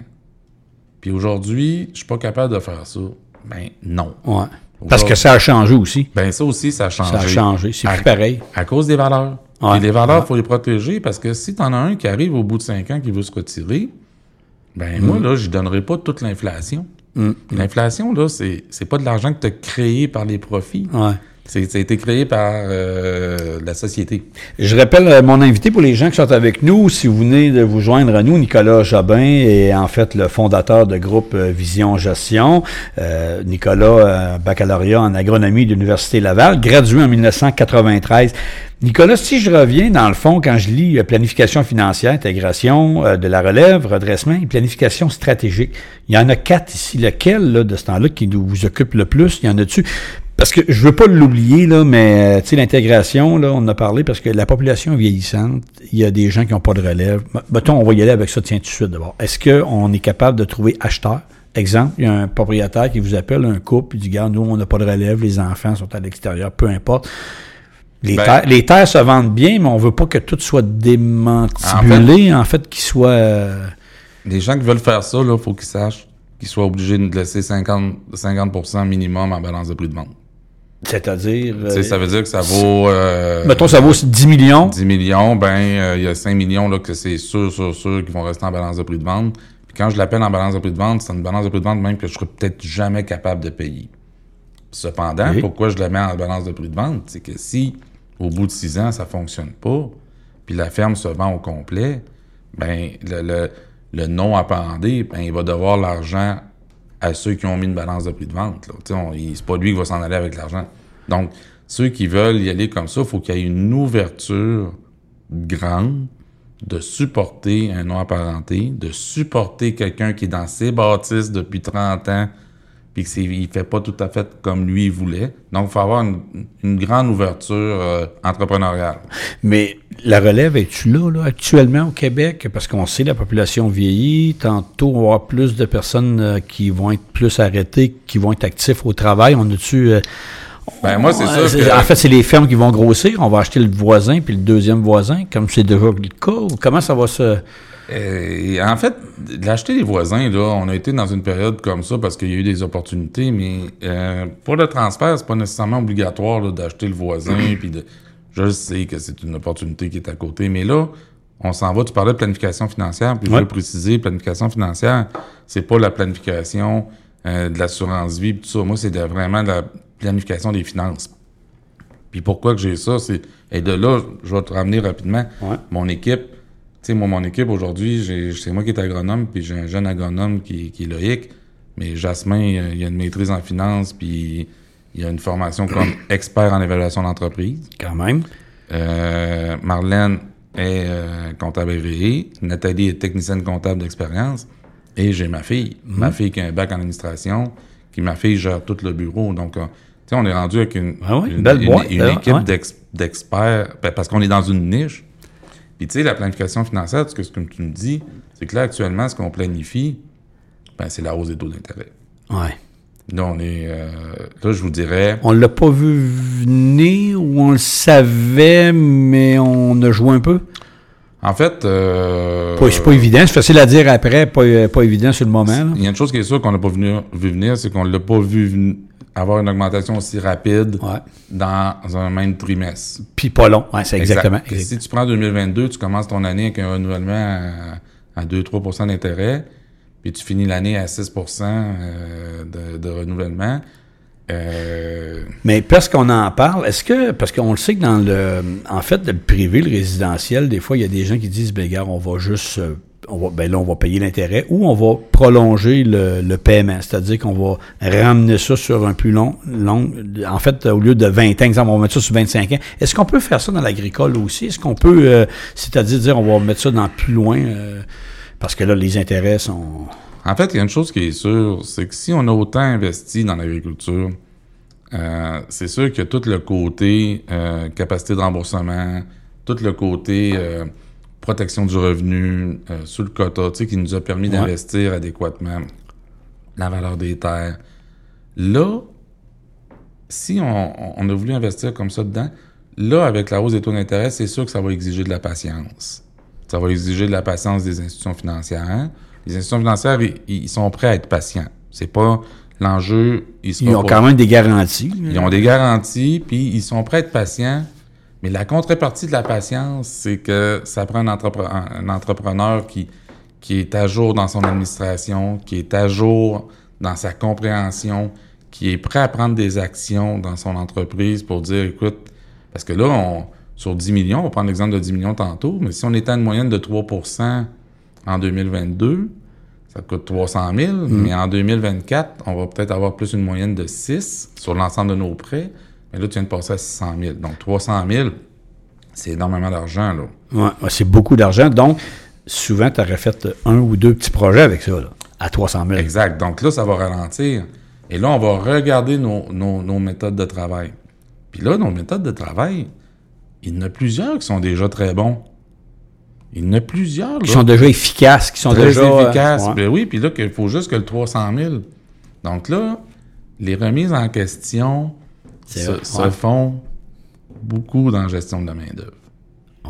Puis aujourd'hui, je suis pas capable de faire ça. Ben, non. Ouais. Parce que ça a changé aussi. Ben, ça aussi, ça a changé. Ça a changé. C'est À- plus pareil. À cause des valeurs. Ouais. Et les valeurs, il faut les protéger parce que si tu en as un qui arrive au bout de 5 ans qui veut se retirer, ben moi, Mm. là, je donnerai pas toute l'inflation. L'inflation, là, c'est c'est pas de l'argent que tu as créé par les profits. Ouais. C'est ça a été créé par euh, la société. Je rappelle euh, mon invité pour les gens qui sont avec nous. Si vous venez de vous joindre à nous, Nicolas Jobin est en fait le fondateur de groupe euh, Vision Gestion. Euh, Nicolas, baccalauréat en agronomie de l'Université Laval, gradué en 1993. Nicolas, si je reviens dans le fond, quand je lis euh, planification financière, intégration euh, de la relève, redressement et planification stratégique, il y en a quatre ici. Lequel là, de ce temps-là qui nous vous occupe le plus? Il y en a-tu? Parce que je veux pas l'oublier, là, mais euh, tu sais, l'intégration, là, on en a parlé parce que la population vieillissante, il y a des gens qui n'ont pas de relève. Mettons, on va y aller avec ça, tiens, tout de suite d'abord. Est-ce qu'on est capable de trouver acheteur? Exemple, il y a un propriétaire qui vous appelle, un couple, il dit, regarde, nous, on n'a pas de relève, les enfants sont à l'extérieur, peu importe. Les, Ben- terres, les terres se vendent bien, mais on veut pas que tout soit démantibulé, en fait, qu'il soit... euh, Les gens qui veulent faire ça, il faut qu'ils sachent qu'ils soient obligés de laisser 50, 50 minimum en balance de prix de vente. C'est-à-dire... Tu sais, euh, ça veut dire que ça vaut... euh, mettons, ça vaut 10 millions. 10 millions, ben, euh, il y a 5 millions là, que c'est sûr, sûr, sûr qu'ils vont rester en balance de prix de vente. Puis quand je l'appelle en balance de prix de vente, c'est une balance de prix de vente même que je serais peut-être jamais capable de payer. Cependant, Oui. pourquoi je la mets en balance de prix de vente? C'est que si, au bout de 6 ans, ça fonctionne pas, puis la ferme se vend au complet, ben, le, le, le non appendé, ben, il va devoir l'argent à ceux qui ont mis une balance de prix de vente. C'est pas lui qui va s'en aller avec l'argent. Donc, ceux qui veulent y aller comme ça, il faut qu'il y ait une ouverture grande de supporter un non apparenté, de supporter quelqu'un qui est dans ses bâtisses depuis 30 ans, puis qu'il ne fait pas tout à fait comme lui voulait. Donc, il faut avoir une, une grande ouverture euh, entrepreneuriale. Mais la relève est-tu là, là, actuellement au Québec? Parce qu'on sait la population vieillit. Tantôt, on va avoir plus de personnes euh, qui vont être plus arrêtées, qui vont être actifs au travail. On a-tu. euh, Ben, moi, c'est euh, sûr que... En fait, c'est les fermes qui vont grossir. On va acheter le voisin puis le deuxième voisin, comme c'est déjà le cas. ou Comment ça va se. Euh, en fait, l'acheter les voisins, là, on a été dans une période comme ça parce qu'il y a eu des opportunités, mais euh, pour le transfert, c'est pas nécessairement obligatoire d'acheter le voisin. puis de, je sais que c'est une opportunité qui est à côté, mais là, on s'en va. Tu parlais de planification financière, puis je Ouais. veux préciser, planification financière, c'est pas la planification euh, de l'assurance vie, puis tout ça. Moi, c'est vraiment de la planification des finances. Puis pourquoi que j'ai ça, c'est. Et de là, je vais te ramener rapidement. Ouais. Mon équipe, sais, moi, mon équipe aujourd'hui, c'est moi qui est agronome, puis j'ai un jeune agronome qui, qui est Loïc. Mais Jasmin, il a- une maîtrise en finance, puis il a une formation comme expert en évaluation d'entreprise. Quand même. Euh, Marlène est euh, comptable agréée. Nathalie est technicienne comptable d'expérience. Et j'ai ma fille. Ma fille qui a un bac en administration, qui ma fille gère tout le bureau. Donc, euh, tu sais, on est rendu avec une, Ah oui, une, belle une- boîte, une là, équipe ouais. d'experts, ben, parce qu'on est dans une niche. Puis, tu sais, la planification financière, ce que, ce que tu me dis, c'est que là, actuellement, ce qu'on planifie, ben, c'est la hausse des taux d'intérêt. Ouais. Là, on est. euh, là, je vous dirais. On l'a pas vu venir ou on le savait, mais on a joué un peu? En fait. euh, c'est pas évident. C'est facile à dire après, pas, pas évident sur le moment. Il y a une chose qui est sûre qu'on n'a pas venu- vu venir, c'est qu'on l'a pas vu ven- avoir une augmentation aussi rapide Ouais. dans un même trimestre. Puis pas long. Ouais, c'est exactement. Exact. Si tu prends 2022, tu commences ton année avec un renouvellement à, à 2-3 d'intérêt, puis tu finis l'année à 6 euh, de, de renouvellement. Euh, Mais parce qu'on en parle, est-ce que, parce qu'on le sait que dans le, en fait, le privé, le résidentiel, des fois, il y a des gens qui disent, ben, gars, on va juste, euh, ben là, on va payer l'intérêt ou on va prolonger le, paiement. C'est-à-dire qu'on va ramener ça sur un plus long, long, en fait, au lieu de 20 ans, exemple, on va mettre ça sur 25 ans. Est-ce qu'on peut faire ça dans l'agricole aussi? Est-ce qu'on peut, euh, c'est-à-dire dire, on va mettre ça dans plus loin, euh, parce que là, les intérêts sont, En fait, il y a une chose qui est sûre, c'est que si on a autant investi dans l'agriculture, euh, c'est sûr que tout le côté capacité de remboursement, tout le côté protection du revenu euh, sous le quota, tu sais, qui nous a permis Ouais. d'investir adéquatement la valeur des terres. Là, si on, on a voulu investir comme ça dedans, là, avec la hausse des taux d'intérêt, c'est sûr que ça va exiger de la patience. Ça va exiger de la patience des institutions financières. Les institutions financières, ils, ils sont prêts à être patients. C'est pas l'enjeu. Ils, ils ont quand même des garanties. ils ont des garanties, puis ils sont prêts à être patients. Mais la contrepartie de la patience, c'est que ça prend un, entrepre- un- un entrepreneur qui, qui est à jour dans son administration, qui est à jour dans sa compréhension, qui est prêt à prendre des actions dans son entreprise pour dire, écoute, parce que là, on, sur 10 millions, on va prendre l'exemple de 10 millions tantôt, mais si on était à une moyenne de 3% en 2022, ça coûte 300 000, mais en 2024, on va peut-être avoir plus une moyenne de 6 sur l'ensemble de nos prêts. Mais là, tu viens de passer à 600 000. Donc, 300 000, c'est énormément d'argent, là. Ouais, ouais, c'est beaucoup d'argent. Donc, souvent, tu aurais fait un ou deux petits projets avec ça, là, à 300 000. Exact. Donc là, ça va ralentir. Et là, on va regarder nos, nos- nos méthodes de travail. Puis là, nos méthodes de travail, il y en a plusieurs qui sont déjà très bons. Il y en a plusieurs, Qui sont déjà efficaces, qui sont déjà... euh, efficaces. ouais. Ben oui, puis là, il faut juste que le 300 000. Donc là, les remises en question se, se ouais. font beaucoup dans la gestion de la main-d'œuvre.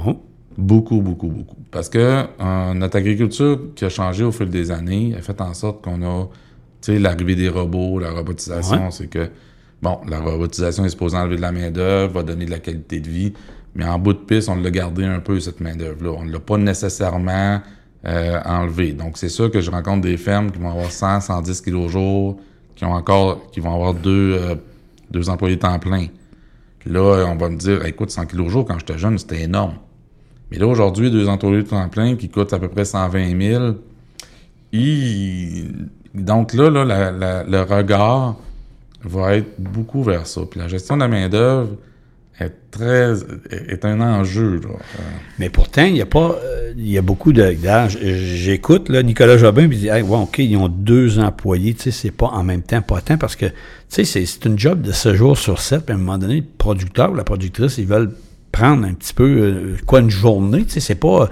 Oh. Beaucoup, beaucoup, beaucoup. Parce que euh, notre agriculture qui a changé au fil des années a fait en sorte qu'on a, tu sais, l'arrivée des robots, la robotisation, Ouais. c'est que, bon, la robotisation est supposée enlever de la main-d'œuvre, va donner de la qualité de vie, mais en bout de piste, on l'a gardé un peu, cette main-d'œuvre-là. On ne l'a pas nécessairement euh, enlevé. Donc, c'est sûr que je rencontre des fermes qui vont avoir 100, 110 kilos au jour, qui ont encore, qui vont avoir deux, euh, deux employés temps plein. Là, on va me dire, écoute, 100 kilos au jour, quand j'étais jeune, c'était énorme. Mais là, aujourd'hui, deux employés temps plein qui coûtent à peu près 120 000. il- Donc là, là le regard va être beaucoup vers ça. Puis la gestion de la main-d'œuvre est très est un enjeu. Là. Euh, Mais pourtant, il y a pas... euh, Il y a beaucoup de... J'écoute là, Nicolas Jobin, puis dit, hey, ouais, OK, ils ont deux employés, tu sais, c'est pas en même temps, pas tant, parce que, tu sais, c'est- c'est une job de 7 jours sur 7, puis à un moment donné, le producteur ou la productrice, ils veulent prendre un petit peu, euh, quoi, une journée, tu sais, c'est pas...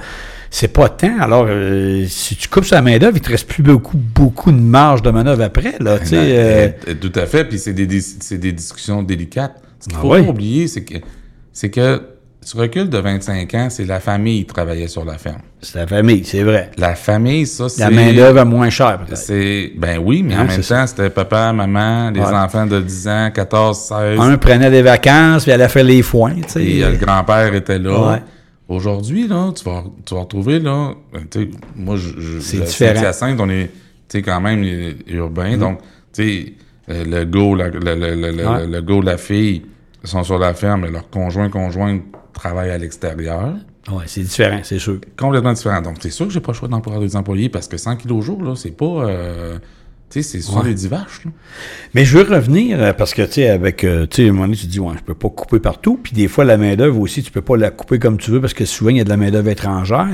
C'est pas tant. Alors, euh, si tu coupes sa main-d'œuvre, il te reste plus beaucoup, beaucoup de marge de manœuvre après, là, tu sais. euh, tout à fait. Puis c'est des, c'est des discussions délicates. Ce qu'il Ah faut ouais. pas oublier, c'est que c'est que tu recules de 25 ans, c'est la famille qui travaillait sur la ferme. c'est la famille, c'est vrai. La famille, ça, c'est... La main-d'œuvre est moins chère. C'est ben oui, mais en même temps, c'était papa, maman, les Ouais. enfants de 10 ans, 14, 16. Un prenait des vacances, puis elle a fait les foins, tu sais. et le grand-père était là. Ouais. Aujourd'hui, là, tu vas, tu vas retrouver, là, ben, tu sais, moi, je, je, C'est différent. Mm-hmm. Saint-Hyacinthe, on est, tu sais, quand même urbain, donc, tu sais, le go, la, le, le, le, le- Ouais. le go, la fille sont sur la ferme, mais leur conjoint, conjointe travaillent à l'extérieur. Ouais, c'est différent, c'est sûr. Complètement différent. Donc, c'est sûr que j'ai pas le choix d'employer des employés parce que 100 kilos au jour, là, c'est pas, euh, Tu sais, c'est 70 vaches. Là. Mais je veux revenir, euh, parce que, tu sais, avec, euh, tu sais, à un moment donné, tu dis, ouais, je peux pas couper partout. Puis des fois, la main-d'œuvre aussi, tu peux pas la couper comme tu veux, parce que souvent, il y a de la main-d'œuvre étrangère.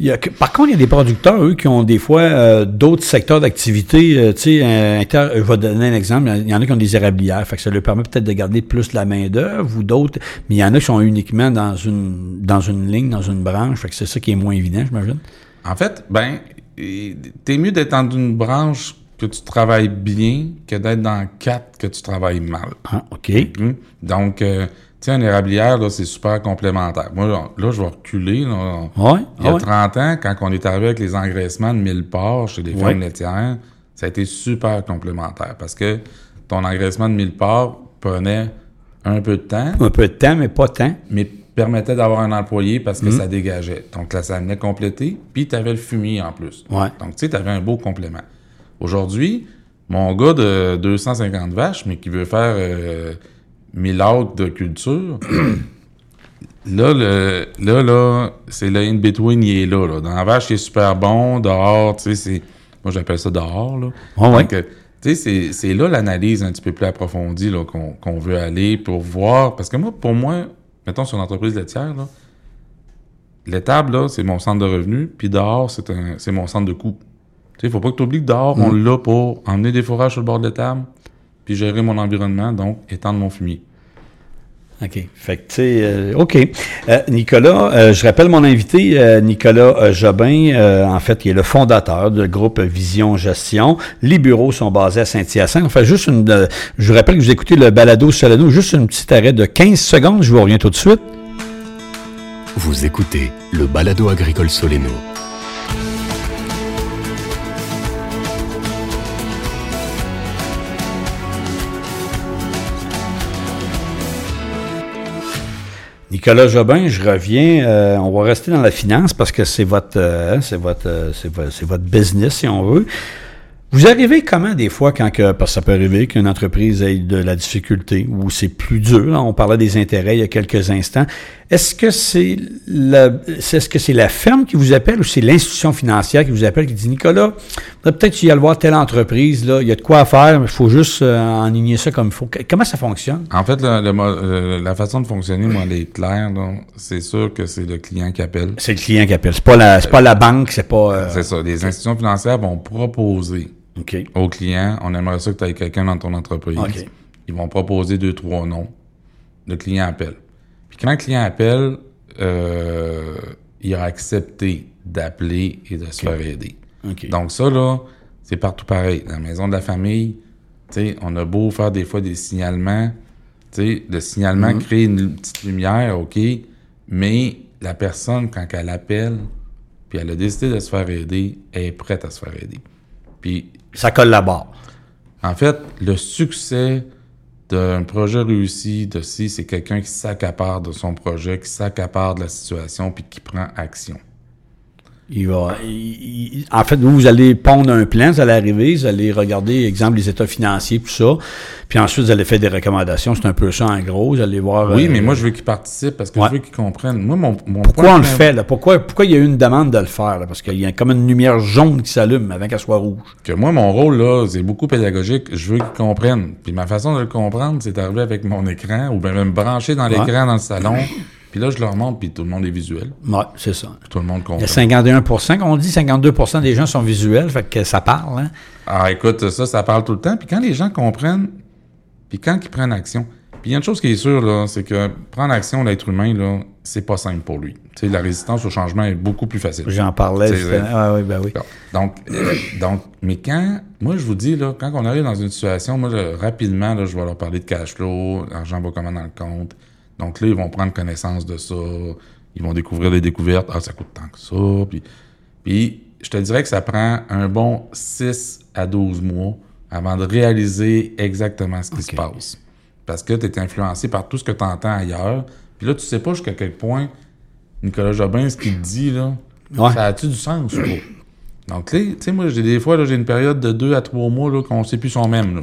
Il y a que- par contre, il y a des producteurs, eux, qui ont des fois euh, d'autres secteurs d'activité. euh, tu sais, euh, inter- je vais donner un exemple. Il y en a qui ont des érablières. Fait que ça leur permet peut-être de garder plus de la main-d'œuvre ou d'autres. Mais il y en a qui sont uniquement dans une, dans une ligne, dans une branche. Fait que c'est ça qui est moins évident, j'imagine. En fait, ben, t'es mieux d'être dans une branche que tu travailles bien que d'être dans quatre que tu travailles mal. Ah, OK. Hum. Donc, euh, tu sais, un érablière, là, c'est super complémentaire. Moi, là, là, je vais reculer. Là. Ouais. Il y a ouais. 30 ans, quand on est arrivé avec les engraissements de 1000 porcs chez les fermes Ouais. laitières, ça a été super complémentaire parce que ton engraissement de 1000 porcs prenait un peu de temps, Un peu de temps, mais pas tant. mais permettait d'avoir un employé parce que ça dégageait. Donc là, ça venait compléter, puis tu avais le fumier en plus. Ouais. Donc, tu sais, tu avais un beau complément. Aujourd'hui, mon gars de 250 vaches, mais qui veut faire euh, 1000 acres de culture, là, le, là, là, c'est le in-between, il est là, là. Dans la vache, il est super bon. Dehors, tu sais, c'est... Moi, j'appelle ça dehors, là. Ouais, ouais. Donc, euh, tu sais, c'est- c'est là l'analyse un petit peu plus approfondie là, qu'on qu'on veut aller pour voir. Parce que moi, pour moi, mettons sur l'entreprise laitière, là, l'étable, là, c'est mon centre de revenus, puis dehors, c'est un- c'est mon centre de coût. Tu sais, faut pas que tu oublies que dehors, on l'a pour emmener des fourrages sur le bord de l'étable, puis gérer mon environnement, donc étendre mon fumier. OK. Fait que, tu sais, euh, OK. Euh, Nicolas, euh, je rappelle mon invité, euh, Nicolas Jobin, euh, en fait, qui est le fondateur du groupe Vision Gestion. Les bureaux sont basés à Saint-Hyacinthe. Enfin, juste une, euh, je vous rappelle que vous écoutez le balado Solano, juste une petite arrêt de 15 secondes, je vous reviens tout de suite. Vous écoutez le balado agricole Soleno. Nicolas Jobin, je reviens. euh, on va rester dans la finance parce que c'est votre, euh, c'est votre, euh, c'est vo- c'est votre business si on veut. Vous arrivez comment des fois quand que, parce que ça peut arriver qu'une entreprise ait de la difficulté ou c'est plus dur. là, on parlait des intérêts il y a quelques instants. Est-ce que c'est la, est-ce que c'est la ferme qui vous appelle ou c'est l'institution financière qui vous appelle qui dit Nicolas, peut-être y aller voir telle entreprise là, il y a de quoi à faire, mais il faut juste euh, enligner ça comme il faut. Comment ça fonctionne? En fait, le- le mo- euh, la façon de fonctionner, moi, elle est claire. là. C'est sûr que c'est le client qui appelle. C'est le client qui appelle. C'est pas la, c'est pas la banque, c'est pas. euh, C'est ça. Les institutions financières vont proposer Au client, on aimerait ça que tu aies quelqu'un dans ton entreprise. Ils vont proposer deux, trois noms. Le client appelle. Puis quand le client appelle, euh, il a accepté d'appeler et de se faire aider. Donc ça, là, c'est partout pareil. Dans la maison de la famille, on a beau faire des fois des signalements. Le signalement Mhm. crée une petite lumière, OK, mais la personne, quand elle appelle, puis elle a décidé de se faire aider, elle est prête à se faire aider. Puis Ça collabore. en fait, le succès d'un projet réussi, de si, c'est quelqu'un qui s'accapare de son projet, qui s'accapare de la situation, puis qui prend action. Il va, il- il- en fait, vous, vous allez pondre un plan, vous allez arriver, vous allez regarder, exemple, les états financiers, tout ça. Puis ensuite, vous allez faire des recommandations. C'est un peu ça, en gros. Vous allez voir. Oui, euh, mais moi, je veux qu'ils participent parce que Ouais. je veux qu'ils comprennent. Moi, mon, mon Pourquoi point on le fait, là? Pourquoi, pourquoi il y a eu une demande de le faire, là? Parce qu'il y a comme une lumière jaune qui s'allume avant qu'elle soit rouge. Que moi, mon rôle, là, c'est beaucoup pédagogique. Je veux qu'ils comprennent. Puis ma façon de le comprendre, c'est d'arriver avec mon écran ou bien me brancher dans l'écran dans le salon. Puis là, je leur montre, puis tout le monde est visuel. Ouais, c'est ça. Puis tout le monde Il y comprend. a 51% qu'on dit 52% des gens sont visuels, fait que ça parle, hein? Ah, écoute, ça, ça parle tout le temps. Puis quand les gens comprennent, puis quand ils prennent action. Puis il y a une chose qui est sûre, là, c'est que prendre action, l'être humain, là, c'est pas simple pour lui. Tu sais, la résistance au changement est beaucoup plus facile. J'en parlais. Ah oui, ben oui. Donc, euh, donc, mais quand, moi, je vous dis, là, quand on arrive dans une situation, moi, là, rapidement, là, je vais leur parler de cash flow, l'argent va comment dans le compte. Donc là, ils vont prendre connaissance de ça. Ils vont découvrir les découvertes. Ah, ça coûte tant que ça. Puis, puis je te dirais que ça prend un bon 6 à 12 mois avant de réaliser exactement ce qui se passe. Parce que tu es influencé par tout ce que tu entends ailleurs. Puis là, tu sais pas jusqu'à quel point Nicolas Jobin, ce qu'il dit, là, Ouais. ça a-tu du sens ou pas? Donc, tu sais- tu sais, moi, j'ai des fois, là, j'ai une période de 2 à 3 mois là, qu'on sait plus son même. Là.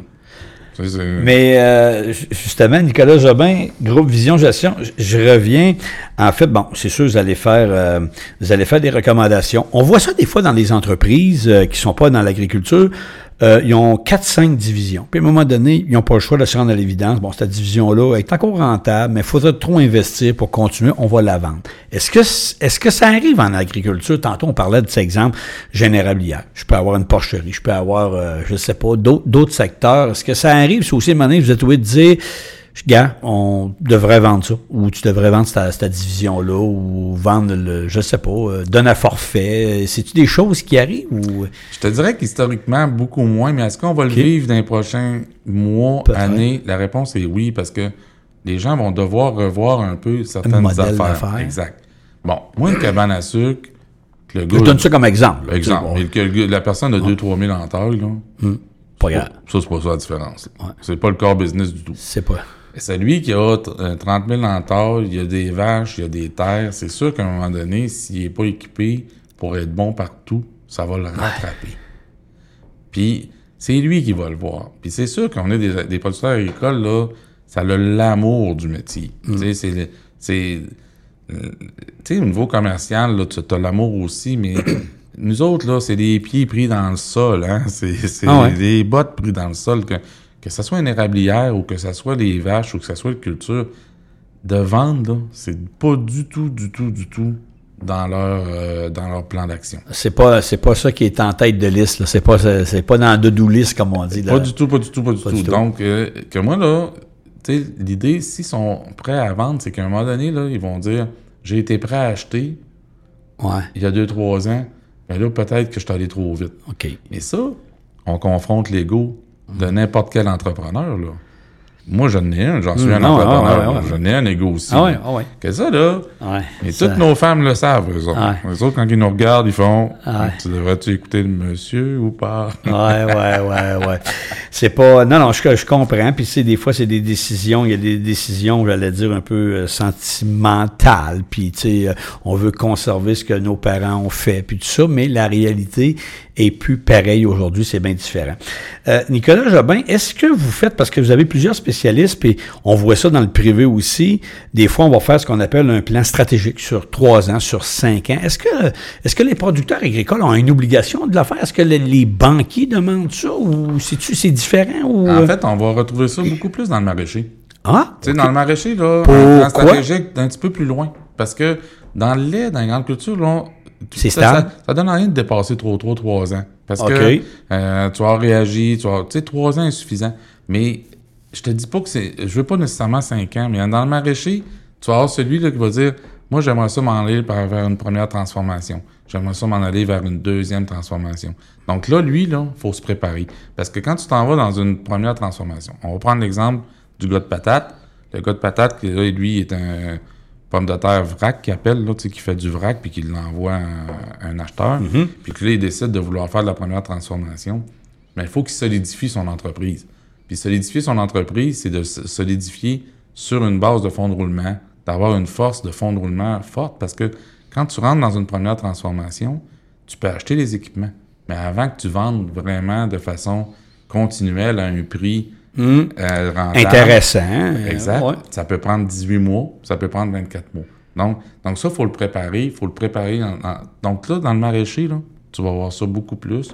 Mais euh, ju- justement, Nicolas Jobin, groupe Vision Gestion, je- je reviens. En fait, bon, c'est sûr, vous allez faire, euh, vous allez faire des recommandations. On voit ça des fois dans les entreprises euh, qui sont pas dans l'agriculture. Euh, ils ont 4-5 divisions. Puis à un moment donné, ils n'ont pas le choix de se rendre à l'évidence. Bon, cette division-là est encore rentable, mais il faudra trop investir pour continuer. On va la vendre. Est-ce que, est-ce que ça arrive en agriculture? Tantôt, on parlait de cet exemple général hier. Je peux avoir une porcherie, je peux avoir, euh, je sais pas, d'autres, secteurs. Est-ce que ça arrive? Si aussi, à un moment vous êtes obligé de dire, gars, on devrait vendre ça, ou tu devrais vendre cette, division-là, ou vendre le, je sais pas, euh, donne à forfait. C'est-tu des choses qui arrivent ou? Je te dirais qu'historiquement, beaucoup moins, mais est-ce qu'on va le vivre dans les prochains mois, années? La réponse est oui, parce que les gens vont devoir revoir un peu certaines modèle affaires. d'affaires. Exact. Bon, moi, une cabane à sucre, que le Je donne ça comme exemple. là, Exemple. Et que le la personne a 2-3 000 en taille, là. bon, pas grave. Ça, c'est pas ça la différence. Ouais. C'est pas le core business du tout. C'est pas. C'est lui qui a t- euh, 30 000 en taille, il y a des vaches, il y a des terres. C'est sûr qu'à un moment donné, s'il n'est pas équipé pour être bon partout, ça va le rattraper. Puis c'est lui qui va le voir. Puis c'est sûr qu'on est des, des producteurs agricoles, là, ça a l'amour du métier. Tu sais, c'est... tu sais, au niveau commercial, là, tu as l'amour aussi, mais nous autres, là, c'est des pieds pris dans le sol, hein. C'est Ah ouais. des bottes pris dans le sol. Que, que ce soit une érablière ou que ce soit les vaches ou que ce soit la culture, de vendre, c'est pas du tout, du tout, du tout dans leur, euh, dans leur plan d'action. C'est pas, c'est pas ça qui est en tête de liste. là. C'est pas, c'est pas dans deux do list comme on dit. là. Pas du tout, pas du tout, pas du Pas tout. du tout. Donc, euh, que moi, là, tu sais, l'idée, s'ils sont prêts à vendre, c'est qu'à un moment donné, là, ils vont dire j'ai été prêt à acheter Ouais. il y a deux, trois ans, mais là, peut-être que je suis allé trop vite. OK. Mais ça, on confronte l'ego de n'importe quel entrepreneur, là. Moi, j'en ai un, j'en suis Mm, un non, entrepreneur. J'en ai un ego aussi. Ah ouais, ah ouais. Que ça, là, Ouais. et Ça- toutes nos femmes le savent, eux autres. Ouais. Eux autres, quand ils nous regardent, ils font Ah ouais. Tu devrais-tu écouter le monsieur ou pas Ouais, ouais, ouais, ouais. C'est pas. Non, non, je, je comprends. Puis, c'est des fois, c'est des décisions. Il y a des décisions, j'allais dire, un peu euh, sentimentales. Puis, tu sais, euh, on veut conserver ce que nos parents ont fait, puis tout ça. Mais la réalité est plus pareille aujourd'hui. C'est bien différent. Euh, Nicolas Jobin, est-ce que vous faites, parce que vous avez plusieurs spécialistes, puis on voit ça dans le privé aussi, des fois, on va faire ce qu'on appelle un plan stratégique sur trois ans, sur cinq ans. Est-ce que, est-ce que les producteurs agricoles ont une obligation de le faire? Est-ce que le- les banquiers demandent ça ou c'est-tu, c'est différent ou... En euh, fait, on va retrouver ça beaucoup plus dans le maraîcher. ah? Tu sais, dans le maraîcher, là, un plan stratégique un petit peu plus loin. Parce que dans le lait, dans la grande culture, là, C'est ça, ça, ça donne rien de dépasser trop, trop, trois ans. Parce que euh, tu as réagi, tu as, tu sais, trois ans est suffisant. Mais je te dis pas que c'est, je veux pas nécessairement cinq ans, mais dans le maraîcher, tu vas avoir celui là qui va dire, moi j'aimerais ça m'en aller vers une première transformation. J'aimerais ça m'en aller vers une deuxième transformation. Donc là, lui, là, faut se préparer. Parce que quand tu t'en vas dans une première transformation, on va prendre l'exemple du gars de patate. Le gars de patate, qui, là, lui, est un pomme de terre vrac qui appelle, là, tu sais, qui fait du vrac puis qui l'envoie à un acheteur. Puis que là, il décide de vouloir faire de la première transformation. Mais il faut qu'il solidifie son entreprise. Puis solidifier son entreprise, c'est de se solidifier sur une base de fonds de roulement, d'avoir une force de fonds de roulement forte parce que quand tu rentres dans une première transformation, tu peux acheter les équipements. Mais avant que tu vendes vraiment de façon continuelle à un prix Hum, euh, rentable, intéressant. euh, Exact. ouais. Ça peut prendre 18 mois, ça peut prendre 24 mois. Donc, donc ça, il faut le préparer. Il faut le préparer. en- en- donc là, dans le maraîcher, là, tu vas voir ça beaucoup plus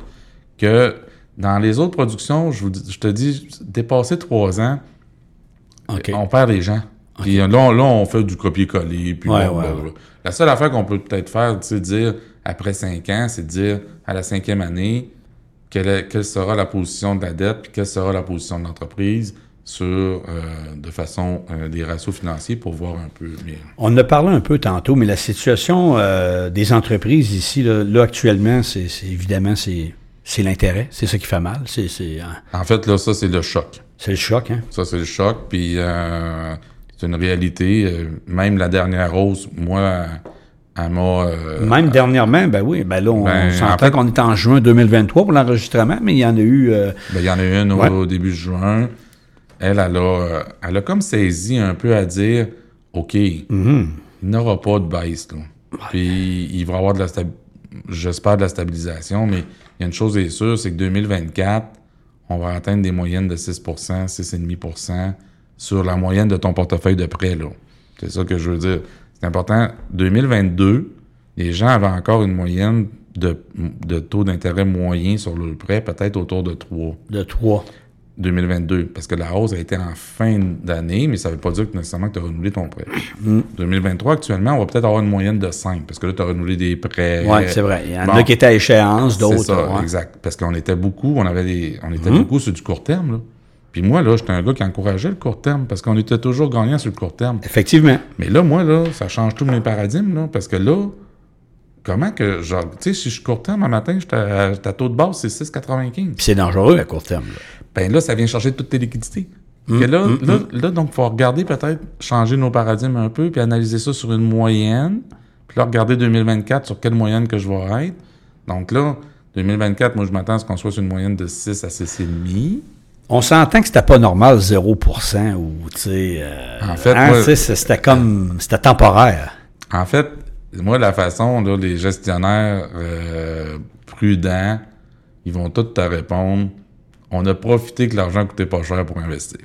que dans les autres productions. Je, vous je te dis, dépasser trois ans, on perd des gens. Puis là, on, là, on fait du copier-coller. Puis Ouais, ouais, ouais. La seule affaire qu'on peut peut-être faire, c'est dire après cinq ans, c'est dire à la cinquième année quelle, quelle sera la position de la dette, puis quelle sera la position de l'entreprise sur euh, de façon euh, des ratios financiers pour voir un peu mieux. On en a parlé un peu tantôt, mais la situation euh, des entreprises ici, là, là, actuellement, c'est- évidemment, c'est c'est l'intérêt. C'est ça qui fait mal. C'est hein, En fait, là, ça, c'est le choc. c'est le choc, hein? Ça, c'est le choc. Puis euh, c'est une réalité. Euh, même la dernière hausse, moi, elle m'a... euh, Même dernièrement, ben oui, ben là, on Ben, en s'entend fait- qu'on est en juin 2023 pour l'enregistrement, mais il y en a eu... euh, Ben, il y en a une au, Ouais. au début de juin. Elle, elle a, euh, elle a comme saisi un peu à dire OK, Mm-hmm. il n'aura pas de baisse. Là. Puis il va y avoir de la stabilisation. J'espère de la stabilisation, mais il y a une chose est sûre, c'est que 2024, on va atteindre des moyennes de 6% 6,5% sur la moyenne de ton portefeuille de prêt. C'est ça que je veux dire. C'est important. 2022, les gens avaient encore une moyenne de, de taux d'intérêt moyen sur le prêt, peut-être autour de 3. De 3. 2022, parce que la hausse a été en fin d'année, mais ça ne veut pas dire que nécessairement que tu as renouvelé ton prêt. Mm. 2023, actuellement, on va peut-être avoir une moyenne de 5, parce que là, tu as renouvelé des prêts. Oui, c'est vrai. Il y en Bon. a qui étaient à échéance, C'est d'autres. ça, ouais. exact. Parce qu'on était beaucoup, on avait des, on était Mhm. beaucoup sur du court terme, là. Puis moi, là, j'étais un gars qui encourageait le court terme, parce qu'on était toujours gagnant sur le court terme. Effectivement. Mais là, moi, là, ça change tous mes paradigmes, là, parce que là, comment que, genre, tu sais, si je suis court terme un matin, à, à taux de base, c'est 6,95. Puis c'est dangereux à court terme. là. Ben là, ça vient chercher toutes tes liquidités. Que là, là, là, donc, il faut regarder peut-être, changer nos paradigmes un peu, puis analyser ça sur une moyenne, puis là, regarder 2024 sur quelle moyenne que je vais être. Donc là, 2024, moi, je m'attends à ce qu'on soit sur une moyenne de 6 à 6,5. On s'entend que c'était pas normal 0% ou, tu sais. euh, En fait, hein, c'était comme. C'était temporaire. En fait, moi, la façon, là, les gestionnaires euh, prudents, ils vont tous te répondre on a profité que l'argent coûtait pas cher pour investir.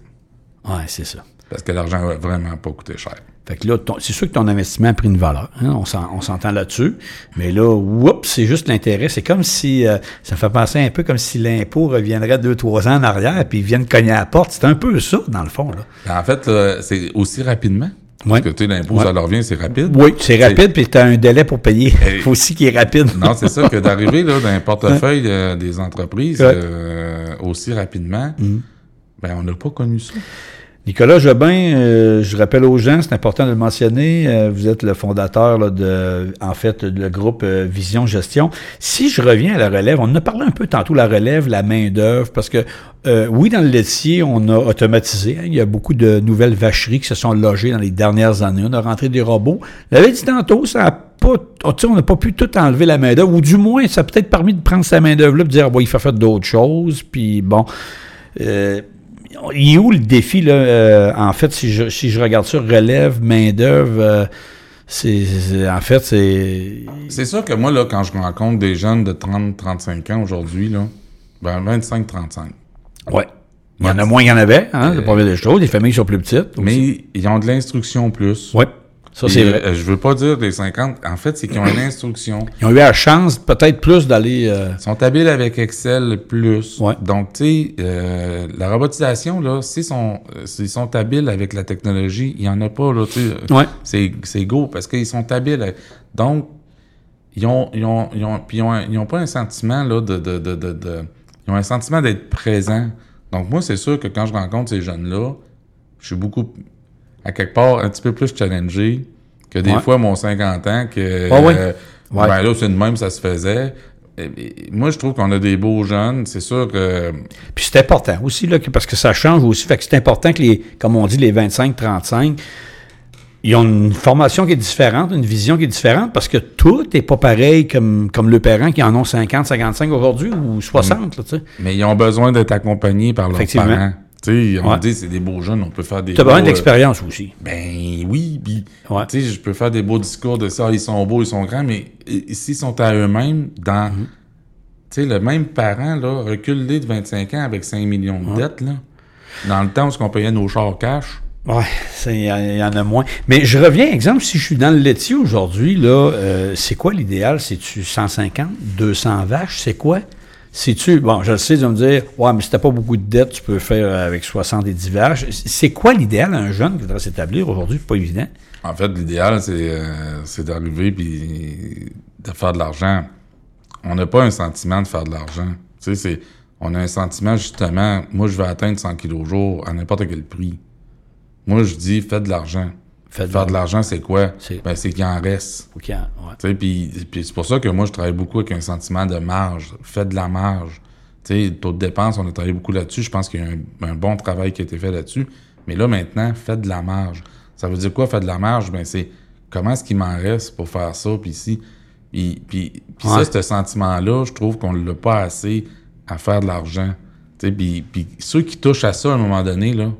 Ouais, c'est ça. Parce que l'argent a vraiment pas coûté cher. Fait que là, c'est sûr que ton investissement a pris une valeur. hein, on s'en- on s'entend là-dessus. Mais là, oups, c'est juste l'intérêt. C'est comme si. euh, ça fait penser un peu comme si l'impôt reviendrait deux, trois ans en arrière, puis ils viennent cogner à la porte. C'est un peu ça, dans le fond. Là. En fait, c'est aussi rapidement. Parce que, tu sais, l'impôt, Ouais. ça leur revient, c'est rapide. Oui, c'est rapide, puis tu as un délai pour payer. Faut aussi qu'il est rapide. Non, c'est ça, que d'arriver là, dans un portefeuille euh, des entreprises euh, aussi rapidement, ben, on n'a pas connu ça. Nicolas Jobin, euh, je rappelle aux gens, c'est important de le mentionner, euh, vous êtes le fondateur là, de, en fait, le groupe euh, Vision Gestion. Si je reviens à la relève, on en a parlé un peu tantôt, la relève, la main-d'œuvre, parce que euh, oui, dans le laitier, on a automatisé. hein, il y a beaucoup de nouvelles vacheries qui se sont logées dans les dernières années. On a rentré des robots. L'avait dit tantôt, ça a pas, oh, on n'a pas pu tout enlever la main-d'œuvre, ou du moins, ça a peut-être permis de prendre sa main-d'œuvre là, et de dire, bon, il faut faire d'autres choses, puis bon. Euh, il est où le défi, là? euh, en fait, si je, si je regarde ça, relève, main-d'œuvre, euh, c'est, en fait, c'est. C'est sûr que moi, là, quand je rencontre des jeunes de 30-35 ans aujourd'hui, là, ben 25-35. Ouais. Il y en a moins qu'il y en avait, hein, c'est pas vrai des choses. Les familles sont plus petites. aussi. Mais ils ont de l'instruction plus. Ouais. Ça, c'est vrai. euh, je veux pas dire les 50. En fait, c'est qu'ils ont une instruction. Ils ont eu la chance, peut-être plus, d'aller. euh, Ils sont habiles avec Excel plus. Ouais. Donc, tu sais, euh, la robotisation, là, s'ils sont, s'ils sont habiles avec la technologie, il y en a pas, là, tu sais. Ouais. C'est, c'est go parce qu'ils sont habiles. Donc, ils ont, ils ont, ils ont, puis ils ont, ils ont pas un sentiment, là, de, de, de, de, de- ils ont un sentiment d'être présents. Donc, moi, c'est sûr que quand je rencontre ces jeunes-là, je suis beaucoup, à quelque part, un petit peu plus challengé que des Ouais. fois mon 50 ans que, Ah oui. euh, Ouais. ben là, c'est de même, ça se faisait. Moi, je trouve qu'on a des beaux jeunes. C'est sûr que Puis c'est important aussi, là, parce que ça change aussi. Fait que c'est important que les, comme on dit, les 25-35, ils ont une formation qui est différente, une vision qui est différente, parce que tout n'est pas pareil comme, comme le parent qui en ont 50, 55 aujourd'hui ou 60, là, tu sais. Mais ils ont besoin d'être accompagnés par leurs Effectivement. parents. Tu sais, on Ouais. dit c'est des beaux jeunes, on peut faire des. Tu as besoin beaux, d'expérience aussi. euh, Ben oui, puis Ouais. tu sais, je peux faire des beaux discours de ça, ils sont beaux, ils sont grands, mais s'ils sont à eux-mêmes, dans, Mhm. tu sais, le même parent là, reculé de 25 ans avec 5 millions de dettes là, dans le temps où on payait nos chars cash. Ouais, c'est- il y, en- il y en a moins. Mais je reviens, exemple, si je suis dans le laitier aujourd'hui, là, euh, c'est quoi l'idéal? C'est-tu 150, 200 vaches? C'est quoi? C'est-tu, bon, je le sais, de me dire, ouais, mais si t'as pas beaucoup de dettes, tu peux faire avec 70 vaches. C'est quoi l'idéal à un jeune qui voudrait s'établir aujourd'hui? C'est pas évident. En fait, l'idéal, c'est euh, c'est d'arriver puis de faire de l'argent. On n'a pas un sentiment de faire de l'argent. Tu sais, c'est on a un sentiment justement, moi je vais atteindre 100 kilos au jour à n'importe quel prix. Moi je dis faites de l'argent. Faites Faire de l'argent, c'est quoi? C'est- Ben qu'il en reste. Ouais. Puis, puis c'est pour ça que moi, je travaille beaucoup avec un sentiment de marge. Faites de la marge. Tu sais, taux de dépenses, on a travaillé beaucoup là-dessus. Je pense qu'il y a un, un bon travail qui a été fait là-dessus. Mais là, maintenant, faites de la marge. Ça veut dire quoi, faites de la marge? Ben, c'est comment est-ce qu'il m'en reste pour faire ça, puis ici. Puis, puis, puis Ouais. ça, ce sentiment-là, je trouve qu'on ne l'a pas assez à faire de l'argent. Puis, puis ceux qui touchent à ça à un moment donné, là,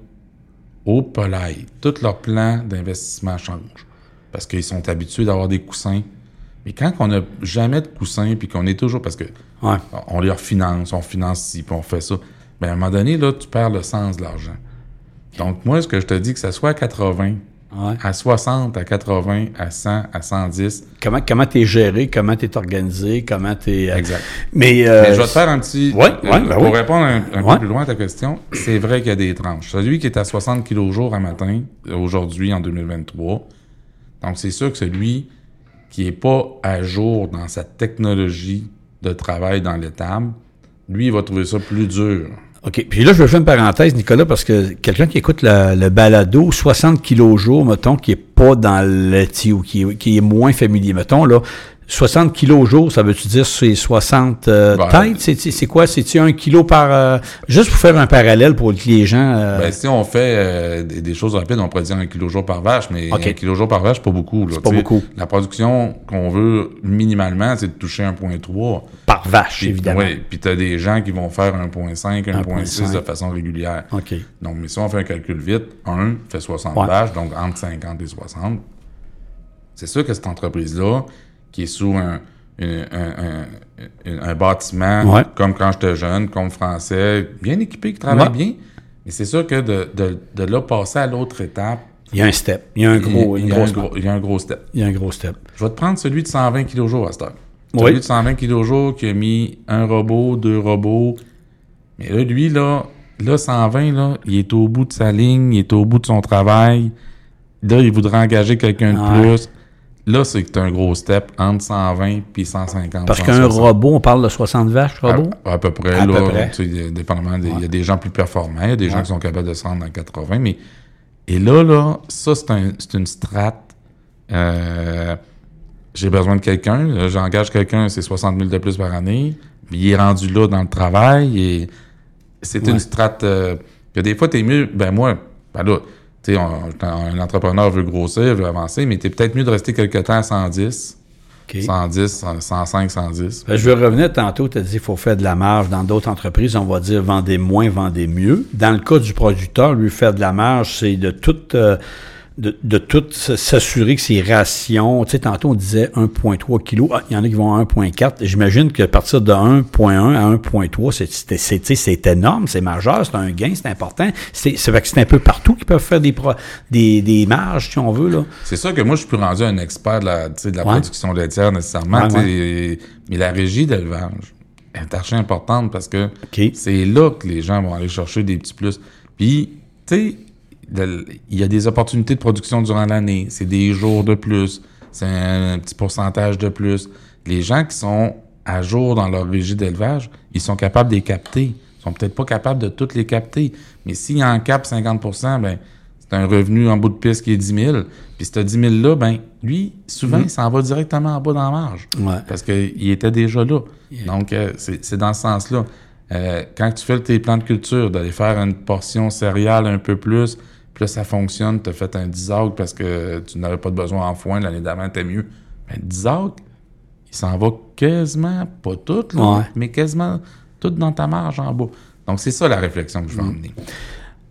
au polaille, tout leur plan d'investissement change. Parce qu'ils sont habitués d'avoir des coussins. Mais quand on n'a jamais de coussins, puis qu'on est toujours... Parce que Ouais. on les refinance, on finance ci, puis on fait ça. Ben, à un moment donné, là, tu perds le sens de l'argent. Donc, moi, ce que je te dis, que ça soit à 80, Ouais. à 60, à 80, à 100, à 110. Comment comment t'es géré, comment t'es organisé, comment t'es. euh, Exact. Mais, euh, Mais je vais te faire un petit. Ouais, euh, ouais, ben pour oui. répondre un, peu plus loin à ta question, c'est vrai qu'il y a des tranches. Celui qui est à 60 kg au jour à matin, aujourd'hui, en 2023, donc c'est sûr que celui qui est pas à jour dans sa technologie de travail dans l'étable, lui, il va trouver ça plus dur. OK. Puis là, je vais faire une parenthèse, Nicolas, parce que quelqu'un qui écoute le, balado, 60 kilos au jour, mettons, qui est pas dans le ou qui qui est moins familier, mettons, là, 60 kilos au jour, ça veut-tu dire c'est 60 euh, Ben, têtes? C'est, quoi? C'est-tu un kilo par... euh, juste pour faire un parallèle pour que les gens... euh, Ben, si on fait euh, des, des choses rapides, on pourrait dire un kilo jour par vache, mais un kilo jour par vache, pas beaucoup. là, pas beaucoup. La production qu'on veut minimalement, c'est de toucher 1,3. par vache, évidemment. Oui, puis tu as des gens qui vont faire 1,5, 1,6 de 1,5. façon régulière. OK. Donc, mais si on fait un calcul vite, 1 fait 60 Ouais. vaches, donc entre 50 et 60. C'est sûr que cette entreprise-là, qui est sous un, une- un, un- un bâtiment, Ouais. comme quand j'étais jeune, comme français, bien équipé, qui travaille Ouais. bien, mais c'est sûr que de, de, de là passer à l'autre étape, Il y a un step. Il y a un gros, il, y a un grosse gros, il y a un gros step. Il y a un gros step. Je vais te prendre celui de 120 kg jour à cette heure. Oui. Celui de 120 kg jour qui a mis un robot, deux robots. Mais là, lui, là, là, 120, là, il est au bout de sa ligne, il est au bout de son travail. Là, il voudrait engager quelqu'un de Ouais. plus. Là, c'est que tu un gros step entre 120 puis 150. Parce qu'un 160. robot, on parle de 60 vaches, robot? À, à peu près, À là. peu près. tu sais, dépendamment des- Il y a des gens plus performants, il y a des gens qui sont capables de se rendre dans 80, mais. Et là, là, ça, c'est un, c'est une strate. Euh, j'ai besoin de quelqu'un. J'engage quelqu'un, c'est 60 000 de plus par année. Il est rendu là dans le travail et c'est Ouais. une strate. euh, que des fois, t'es mieux. Ben, moi, ben là, tu sais, on- un entrepreneur veut grossir, veut avancer, mais t'es peut-être mieux de rester quelque temps à 110, OK. 110, 105, 110. Ben, je vais revenir tantôt, tu as dit qu'il faut faire de la marge. Dans d'autres entreprises, on va dire vendez moins, vendez mieux. Dans le cas du producteur, lui, faire de la marge, c'est de tout, euh, de, de tout s'assurer que ses rations, tu sais, tantôt on disait 1,3 kg, Ah, il y en a qui vont à 1,4. J'imagine qu'à partir de 1,1 à 1,3, c'est, énorme, c'est majeur, c'est un gain, c'est important. C'est, c'est, fait que c'est un peu partout qu'ils peuvent faire des, pro- des, des marges, si on veut, là. C'est sûr que moi, je suis plus rendu un expert de la, de la Ouais. production laitière nécessairement. Ouais, Mais la régie d'élevage est archi importante parce que c'est là que les gens vont aller chercher des petits plus. Puis, tu sais, il y a des opportunités de production durant l'année. C'est des jours de plus. C'est un, petit pourcentage de plus. Les gens qui sont à jour dans leur régie d'élevage, ils sont capables de les capter. Ils sont peut-être pas capables de toutes les capter. Mais s'ils en capent 50% ben, c'est un revenu en bout de piste qui est 10 000. Puis ce 10 000-là, ben, lui, souvent, il s'en va directement en bas dans la marge. Ouais. Parce qu'il était déjà là. Donc, euh, c'est c'est dans ce sens-là. Euh, quand tu fais tes plans de culture, d'aller faire une portion céréale un peu plus, puis là, ça fonctionne, tu as fait un 10 acres parce que tu n'avais pas de besoin en foin, l'année d'avant, t'es mieux. Ben, 10 acres, il s'en va quasiment, pas tout, là, Ouais. mais quasiment tout dans ta marge en bas. Donc, c'est ça la réflexion que je veux Mm. emmener.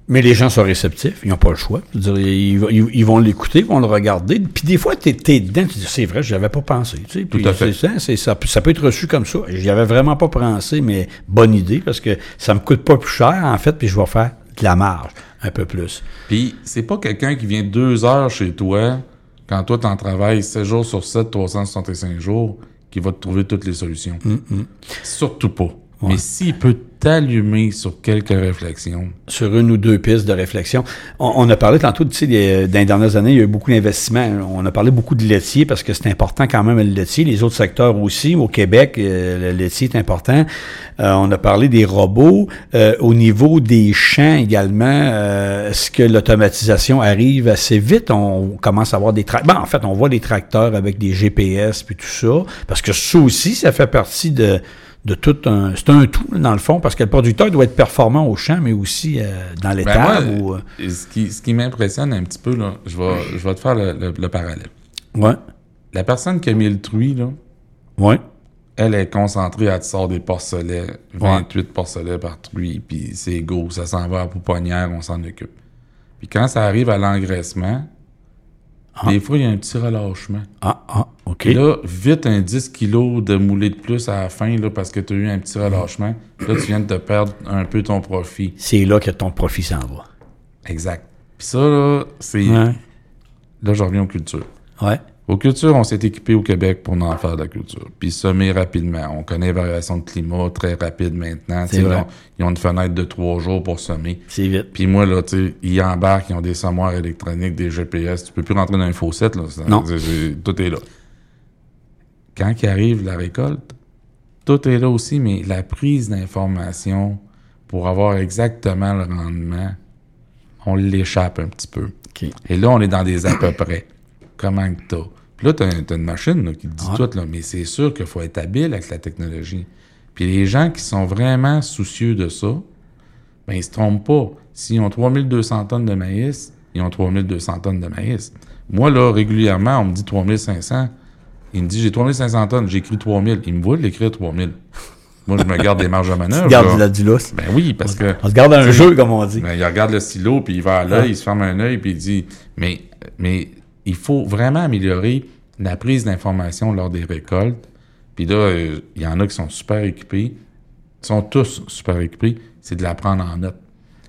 Mais les gens sont réceptifs, ils n'ont pas le choix. Dire, ils, vont- ils- ils vont l'écouter, ils vont le regarder. Puis des fois, tu es, dedans, tu dis, c'est vrai, je avais pas pensé. Tu sais, Puis à fait. ça, c'est- ça, ça peut être reçu comme ça. J'y avais vraiment pas pensé, mais bonne idée, parce que ça me coûte pas plus cher, en fait, puis je vais faire de la marge, un peu plus. Puis, c'est pas quelqu'un qui vient deux heures chez toi, quand toi, t'en travailles 7 jours sur 7, 365 jours, qui va te trouver toutes les solutions. Surtout pas. Mais s'il peut t'allumer sur quelques réflexions, sur une ou deux pistes de réflexion. On, on a parlé tantôt, tu sais, des- dans les dernières années, il y a eu beaucoup d'investissements. On a parlé beaucoup de laitier parce que c'est important quand même le laitier. Les autres secteurs aussi. Au Québec, euh, le laitier est important. Euh, on a parlé des robots. Euh, au niveau des champs également, euh, est-ce que l'automatisation arrive assez vite? On commence à avoir des tracteurs. en fait, on voit des tracteurs avec des GPS puis tout ça. Parce que ça aussi, ça fait partie de de tout un. C'est un tout, dans le fond, parce que le producteur doit être performant au champ, mais aussi euh, dans Ben l'étable. moi, ou, euh, ce qui, ce qui m'impressionne un petit peu, là, je vais, je vais te faire le, le- le parallèle. ouais. La personne qui a mis le truie, là, Ouais. elle est concentrée, elle te sort des porcelets, 28 porcelets par truie, puis c'est go, ça s'en va à pouponnière, on s'en occupe. Puis quand ça arrive à l'engraissement, des fois, il y a un petit relâchement. Ah, ah, OK. Puis là, vite un 10 kilos de moulé de plus à la fin, là, parce que tu as eu un petit relâchement. Là, tu viens de te perdre un peu ton profit. C'est là que ton profit s'en va. Exact. Puis ça, là, c'est... Ouais. là, je reviens aux cultures. Ouais. Aux cultures, on s'est équipé au Québec pour en faire de la culture. Puis semer rapidement. On connaît les variations de climat très rapide maintenant. Vrai. Ils, ont, ils ont une fenêtre de trois jours pour semer. C'est vite. Puis moi, là, tu sais, ils embarquent, ils ont des semoirs électroniques, des GPS. Tu peux plus rentrer dans un fossette, là. Non. tout est là. Quand il arrive la récolte, tout est là aussi, mais la prise d'information pour avoir exactement le rendement, on l'échappe un petit peu. Et là, on est dans des à peu près. Comment que t'as? Puis là, t'as, t'as une machine là, qui te dit Ouais. tout, là, mais c'est sûr qu'il faut être habile avec la technologie. Puis les gens qui sont vraiment soucieux de ça, ben ils se trompent pas. S'ils ont 3200 tonnes de maïs, ils ont 3200 tonnes de maïs. Moi, là, régulièrement, on me dit 3500. Il me dit, j'ai 3500 tonnes, j'écris 3000. Il me voit de l'écrire 3000. Moi, je me garde des marges de manœuvre. Garde là. la du lousse. Ben oui, parce que... On se garde un jeu, comme on dit. ben, il regarde le stylo, puis il va à l'œil, Ouais. il se ferme un œil, puis il dit mais, mais il faut vraiment améliorer la prise d'information lors des récoltes. Puis là, euh, il y en a qui sont super équipés. Ils sont tous super équipés. C'est de l'apprendre en note.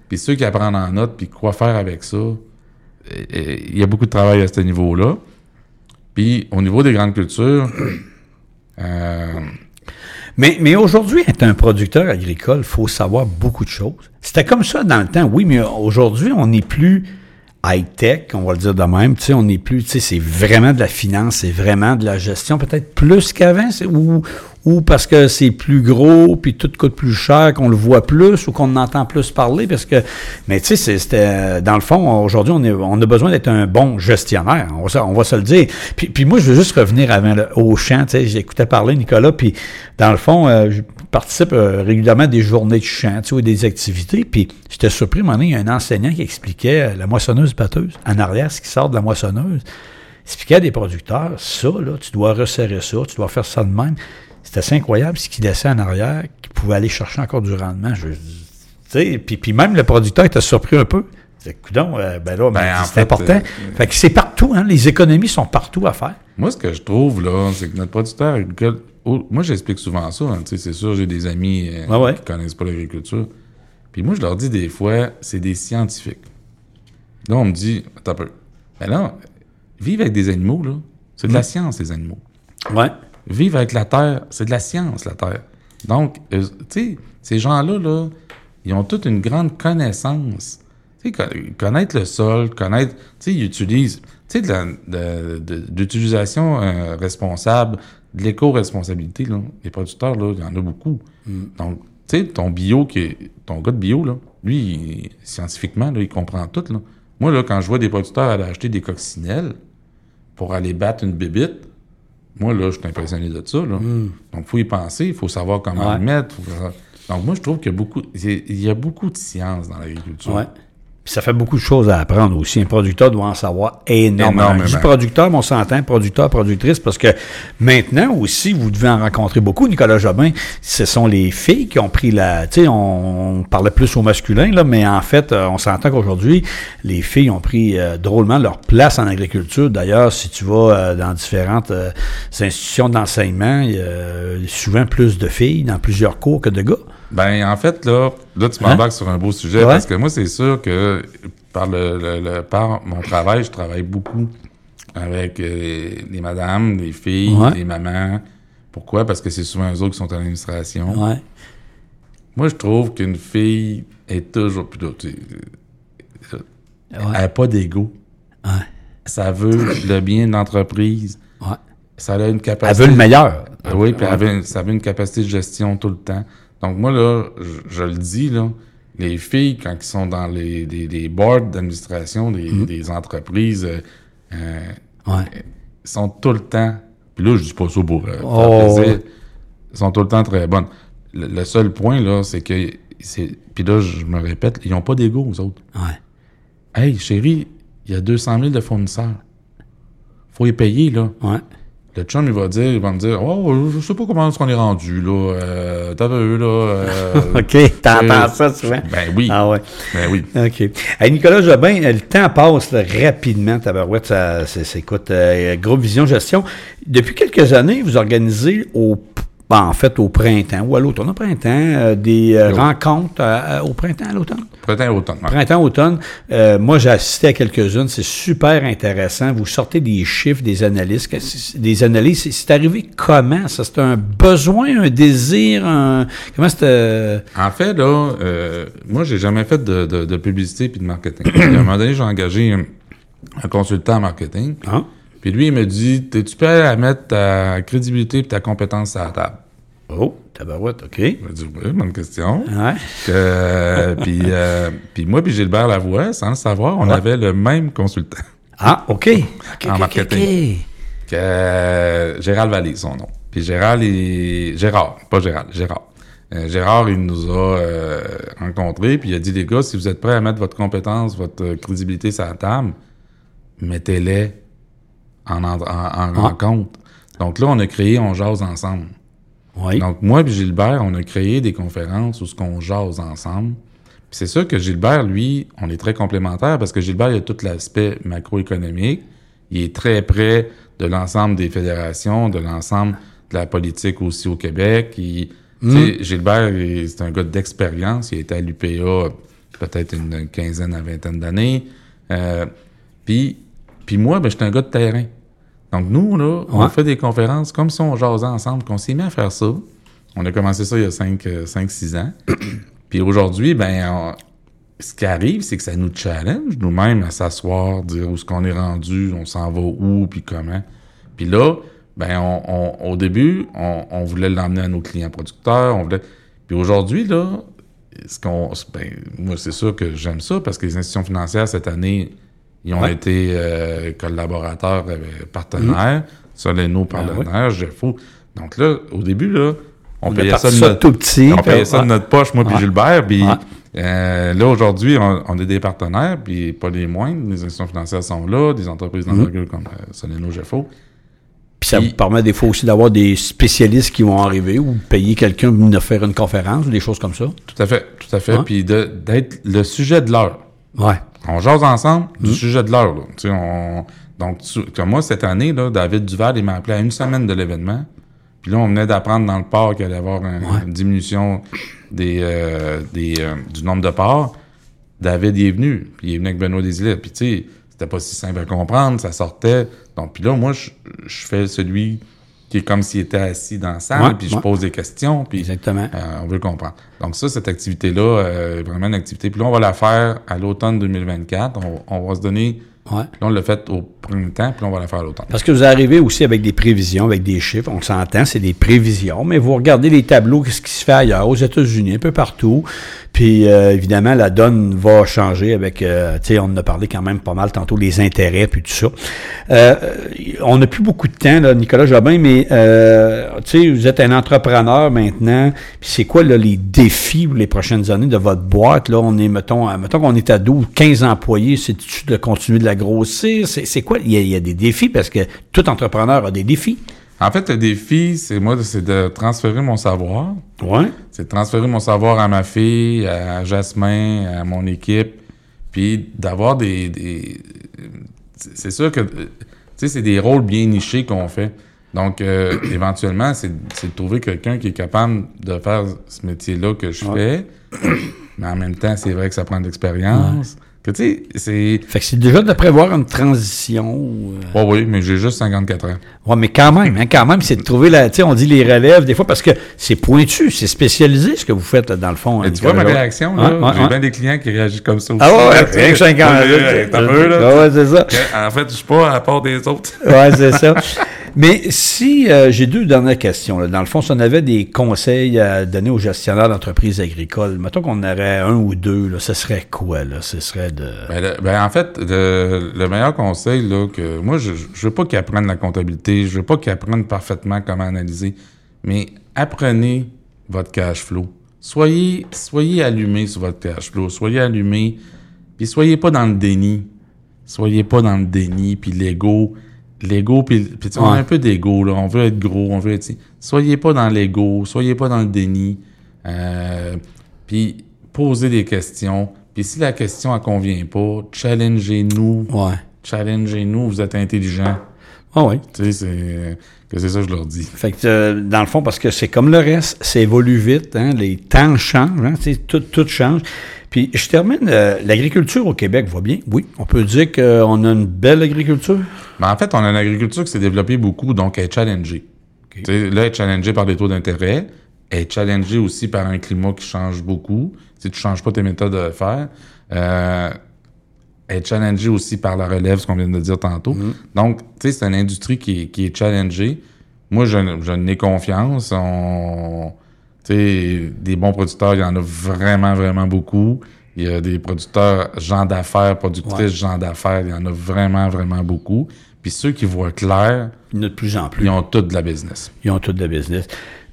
Puis ceux qui apprennent en note, puis quoi faire avec ça, euh, il y a beaucoup de travail à ce niveau-là. Puis au niveau des grandes cultures, euh, Mais, mais aujourd'hui, être un producteur agricole, il faut savoir beaucoup de choses. C'était comme ça dans le temps, oui, mais aujourd'hui, on n'est plus high-tech, on va le dire de même. Tu sais, on n'est plus, tu sais, c'est vraiment de la finance, c'est vraiment de la gestion, peut-être plus qu'avant, ou, ou parce que c'est plus gros, puis tout coûte plus cher, qu'on le voit plus, ou qu'on en entend plus parler, parce que, mais tu sais, c'était, dans le fond, aujourd'hui, on, est- on a besoin d'être un bon gestionnaire, on va, on va se le dire. Puis, puis moi, je veux juste revenir avant le, au champ, tu sais, j'écoutais parler Nicolas, puis dans le fond, euh, participe euh, régulièrement à des journées de chant, tu sais, ou des activités, puis j'étais surpris, à un moment donné, il y a un enseignant qui expliquait euh, la moissonneuse batteuse, en arrière, ce qui sort de la moissonneuse, il expliquait à des producteurs, ça, là, tu dois resserrer ça, tu dois faire ça de même. C'était assez incroyable ce qu'il laissait en arrière, qu'il pouvait aller chercher encore du rendement. Je, puis, puis même le producteur était surpris un peu. C'est coudon, euh, ben là, Ben, c'est important. euh, fait que c'est partout, hein, les économies sont partout à faire. Moi, ce que je trouve, là, c'est que notre producteur agricole. Oh, moi, j'explique souvent ça. hein, c'est sûr, j'ai des amis euh, Ouais, ouais? qui connaissent pas l'agriculture. Puis moi, je leur dis des fois, c'est des scientifiques. Là, on me dit, attends un peu. Mais là, vivre avec des animaux, là, c'est de la science, les animaux. Ouais. Vivre avec la terre, c'est de la science, la terre. Donc, euh, tu sais, ces gens-là, là, ils ont toute une grande connaissance. Tu sais, co- connaître le sol, connaître, tu sais, ils utilisent, tu sais, de la- de- de- d'utilisation euh, responsable, de l'éco-responsabilité, là. Les producteurs, là, il y en a beaucoup. Donc, tu sais, ton bio, qui est, ton gars de bio, là, lui, il- scientifiquement, là, il comprend tout, là. Moi, là, quand je vois des producteurs aller acheter des coccinelles pour aller battre une bébite, moi, là, je suis impressionné de ça. Là. Donc, il faut y penser, il faut savoir comment Ouais. le mettre. faut Donc, moi, je trouve qu'il y a beaucoup, il y a beaucoup de science dans l'agriculture. Ouais. Puis ça fait beaucoup de choses à apprendre aussi. Un producteur doit en savoir énormément. Énormément. Je dis producteur, mais on s'entend producteur, productrice, parce que maintenant aussi, vous devez en rencontrer beaucoup. Nicolas Jobin, ce sont les filles qui ont pris la... Tu sais, on, on parlait plus au masculin, là, mais en fait, euh, on s'entend qu'aujourd'hui, les filles ont pris euh, drôlement leur place en agriculture. D'ailleurs, si tu vas euh, dans différentes euh, institutions d'enseignement, il y a souvent plus de filles dans plusieurs cours que de gars. Ben, en fait, là, là tu Hein? m'embarques sur un beau sujet Ouais. parce que moi, c'est sûr que par, le, le- le- par mon travail, je travaille beaucoup avec euh, les madames, les filles, Ouais. les mamans. Pourquoi? Parce que c'est souvent eux autres qui sont en administration. Ouais. Moi, je trouve qu'une fille est toujours. euh, Elle n'a pas d'ego. Ça veut le bien de l'entreprise. Ça a une Elle capacité. veut le meilleur. Oui, puis elle ça avait une capacité de gestion tout le temps. Donc moi, là, je, je le dis, là, les filles, quand ils sont dans les, les, les boards d'administration des, Mm-hmm. des entreprises, euh, euh, Ouais. sont tout le temps, puis là, je dis pas ça pour euh, faire Oh. plaisir, sont tout le temps très bonnes. Le, le seul point, là, c'est que, c'est, puis là, je me répète, ils ont pas d'ego, aux autres. Ouais. Hey, chérie, il y a 200 000 de fournisseurs. Faut les payer, là. Ouais. Le chum, il va dire, il va me dire, oh, je sais pas comment est-ce qu'on est rendu, là. Euh, T'as vu, là. euh, OK, t'entends euh, ça souvent. Ben oui. Ah ouais. Ben oui. OK. Hey, Nicolas Jobin, le temps passe là, rapidement, tabarouette, ça, c'est- écoute, euh, Groupe Vision Gestion. Depuis quelques années, vous organisez au, ben, en fait, au printemps ou à l'automne, au printemps, euh, des euh, rencontres euh, au printemps, à l'automne. Printemps automne. ouais. Printemps, automne. Euh, moi, j'ai assisté à quelques-unes. C'est super intéressant. Vous sortez des chiffres, des analyses. Des analyses. C'est- arrivé comment, ça? C'est un besoin, un désir, un... Comment c'est... euh, En fait, là, euh, moi, j'ai jamais fait de, de, de publicité puis de marketing. À un moment donné, j'ai engagé un, un consultant en marketing. hein? Puis lui, il me dit T'es-tu prêt à mettre ta crédibilité et ta compétence à la table? Oh, tabarouette, OK. Je me dis Oui, bonne question. Ouais. Que, puis, euh, puis moi, puis Gilbert Lavoie, sans le savoir, on Ouais. avait le même consultant. Ah, OK. En marketing. Que, euh, Gérald Vallée, son nom. Puis Gérald, il, Gérard, pas Gérald, Gérard. Euh, Gérard, il nous a euh, rencontrés, puis il a dit, les gars, si vous êtes prêts à mettre votre compétence, votre euh, crédibilité sur la table, mettez-les en, en, en- en rencontre. Donc là, on a créé On jase ensemble. Oui. Donc, moi et Gilbert, on a créé des conférences où ce qu'on jase ensemble. Puis c'est sûr que Gilbert, lui, on est très complémentaires parce que Gilbert, il a tout l'aspect macroéconomique. Il est très près de l'ensemble des fédérations, de l'ensemble de la politique aussi au Québec. Il, sais, Gilbert, il- c'est un gars d'expérience. Il a été à l'UPA peut-être une quinzaine à vingtaine d'années. Euh, puis, puis moi, ben, j'étais un gars de terrain. Donc, nous, là, on Ouais. fait des conférences comme si on jasait ensemble, qu'on s'est mis à faire ça. On a commencé ça il y a 5-6 ans. Puis aujourd'hui, ben, on- ce qui arrive, c'est que ça nous challenge nous-mêmes à s'asseoir, dire où est-ce qu'on est rendu, on s'en va où, puis comment. Puis là, ben, on, on- au début, on, on voulait l'emmener à nos clients producteurs, on voulait... Puis aujourd'hui, là, ce qu'on... Ben, moi, c'est sûr que j'aime ça, parce que les institutions financières, cette année, ils ont Ouais. été euh, collaborateurs, euh, partenaires, Soleno partenaire, Jeffo. Donc là, au début, là, on, payait ça de notre... tout petit. On payait ça de notre poche, moi puis. Gilbert. Puis euh, là, aujourd'hui, on, on est des partenaires, puis pas les moindres. Les institutions financières sont là, des entreprises d'envergure comme euh, Soleno, Jeffo. Puis ça vous permet des fois aussi d'avoir des spécialistes qui vont arriver ou payer quelqu'un pour venir faire une conférence ou des choses comme ça. Tout à fait, tout à fait. Puis d'être le sujet de l'heure. Ouais. On jase ensemble Mm. du sujet de l'heure. là. Tu sais, on- Donc, tu- comme moi, cette année, là, David Duval, il m'a appelé à une semaine de l'événement. Puis là, on venait d'apprendre dans le port qu'il allait y avoir un- une diminution des, euh, des, euh, du nombre de ports. David, il est venu. Puis il est venu avec Benoît Desilets. Puis tu sais, c'était pas si simple à comprendre, ça sortait. Donc, puis là, moi, je, je fais celui qui est comme s'il était assis dans la salle, Ouais, puis je ouais. pose des questions, puis Exactement. euh, on veut comprendre. Donc ça, cette activité-là, euh, est vraiment une activité. Puis là, on va la faire à l'automne 2024. On, on va se donner... Ouais. Là, on l'a fait au printemps, puis on va la faire à l'automne. Parce que vous arrivez aussi avec des prévisions, avec des chiffres. On s'entend, c'est des prévisions, mais vous regardez les tableaux, qu'est-ce qui se fait ailleurs, aux États-Unis, un peu partout. Puis euh, évidemment, la donne va changer avec, euh, tu sais, on en a parlé quand même pas mal tantôt, les intérêts, puis tout ça. Euh, on n'a plus beaucoup de temps, là, Nicolas Jobin, mais euh, tu sais, vous êtes un entrepreneur maintenant. Puis c'est quoi là, les défis pour les prochaines années de votre boîte? Là, on est, mettons, mettons qu'on est à 12, 15 employés, c'est-tu de continuer de la grossir? C'est quoi? Il y, a, il y a des défis parce que tout entrepreneur a des défis. En fait, le défi, c'est moi, c'est de transférer mon savoir. Ouais. C'est de transférer mon savoir à ma fille, à Jasmin, à mon équipe, puis d'avoir des... des- c'est sûr que, tu sais, c'est des rôles bien nichés qu'on fait. Donc, euh, éventuellement, c'est c'est de trouver quelqu'un qui est capable de faire ce métier-là que je fais, mais en même temps, c'est vrai que ça prend de l'expérience. Tu sais, c'est... Fait que c'est déjà de prévoir une transition. euh, Oh oui, mais j'ai juste 54 ans. Ouais, mais quand même, hein, quand même, c'est de trouver la. Tu sais, on dit les relèves des fois parce que c'est pointu, c'est spécialisé ce que vous faites dans le fond. Hein, tu vois ma réaction, là? Ouais, ouais, j'ai bien des clients qui réagissent comme ça aussi. Ah ouais, rien que 50 ouais, ouais, t'as peu, là? Ah ouais, c'est ça. En fait, je suis pas à part des autres. Ouais, c'est ça. Mais si euh, j'ai deux dernières questions. Dans le fond, si on avait des conseils à donner aux gestionnaires d'entreprises agricoles, mettons qu'on aurait un ou deux, ce serait quoi? Là? Ce serait de. Ben, ben, en fait, le, le meilleur conseil, là, que moi, je, je veux pas qu'ils apprennent la comptabilité, je veux pas qu'ils apprennent parfaitement comment analyser, mais apprenez votre cash flow. Soyez, soyez allumés sur votre cash flow, soyez allumés, puis soyez pas dans le déni. Soyez pas dans le déni, puis l'ego. L'ego, puis, puis tu sais, on a un peu d'ego, là. On veut être gros, on veut être... Soyez pas dans l'ego, soyez pas dans le déni. Euh, puis posez des questions. Puis si la question ne convient pas, challengez-nous. Ouais. Challengez-nous, vous êtes intelligent. Ah oui. Tu sais, c'est que c'est ça que je leur dis. Fait que, euh, dans le fond, parce que c'est comme le reste, ça évolue vite, hein, les temps changent, hein, tu sais, tout, tout change. Puis je termine, euh, l'agriculture au Québec va bien, oui. On peut dire qu'on a une belle agriculture? Mais en fait, on a une agriculture qui s'est développée beaucoup, donc elle est challengée. Là, elle est challengée par des taux d'intérêt. Elle est challengée aussi par un climat qui change beaucoup. Si tu ne changes pas tes méthodes de faire. Euh, elle est challengée aussi par la relève, ce qu'on vient de dire tantôt. Donc, tu sais, c'est une industrie qui, est- qui est challengée. Moi, je, je n'ai confiance. On, sais, des bons producteurs, il y en a vraiment, vraiment beaucoup. Il y a des producteurs, gens d'affaires, productrices, Ouais. gens d'affaires, il y en a vraiment, vraiment beaucoup. Puis ceux qui voient clair, Il y en a de plus en plus. ils ont tout de la business. Ils ont tout de business.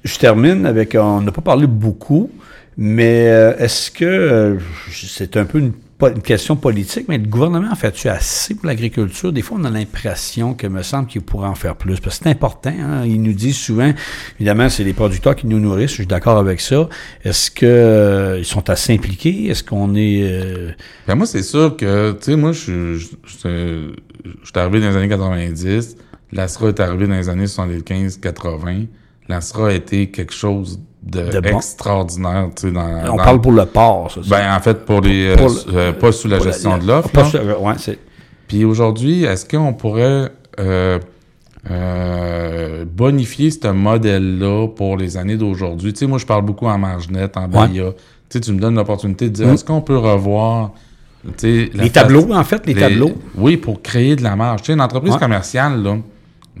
Je termine avec, on n'a pas parlé beaucoup, mais euh, est-ce que, euh, c'est un peu une, une question politique, mais le gouvernement fait-tu assez pour l'agriculture? Des fois, on a l'impression que me semble qu'il pourrait en faire plus, parce que c'est important. hein. Ils nous disent souvent, évidemment, c'est les producteurs qui nous nourrissent, je suis d'accord avec ça. Est-ce que euh, ils sont assez impliqués? Est-ce qu'on est... euh, Ben moi, c'est sûr que, tu sais, moi, je suis arrivé dans les années 90. L'ASRA est arrivé dans les années 75-80. L'ASRA a été quelque chose de, De bon. extraordinaire, tu sais, dans... on dans- parle pour le porc, ça. Ben, en fait, pour les... euh, Pour le- s- euh, pas sous la gestion de l'offre, ouais, c'est... Puis aujourd'hui, est-ce qu'on pourrait euh, euh, bonifier ce modèle-là pour les années d'aujourd'hui? Tu sais, moi, je parle beaucoup en marge nette, en Ouais. BIA. Tu sais, tu me donnes l'opportunité de dire, Mm. est-ce qu'on peut revoir... tu sais, Les tableaux, en fait, les, tableaux. Oui, pour créer de la marge. Tu sais, une entreprise Ouais. commerciale, là,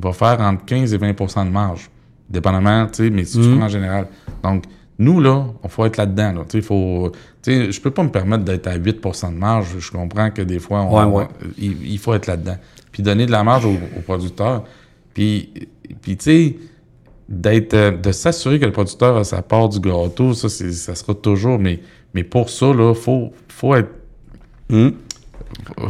va faire entre 15 et 20% de marge. Dépendamment, tu sais, mais si tu Mm. prends en général. Donc, nous, là, il faut être là-dedans. Là. Tu sais, faut, tu sais, je peux pas me permettre d'être à 8% de marge. Je comprends que des fois, on, Ouais, ouais. Il, il faut être là-dedans. Puis donner de la marge aux, aux producteurs. Puis, puis tu sais, d'être, euh, de s'assurer que le producteur a sa part du gâteau, ça, ça sera toujours. Mais, mais pour ça, là, faut, faut être Hmm.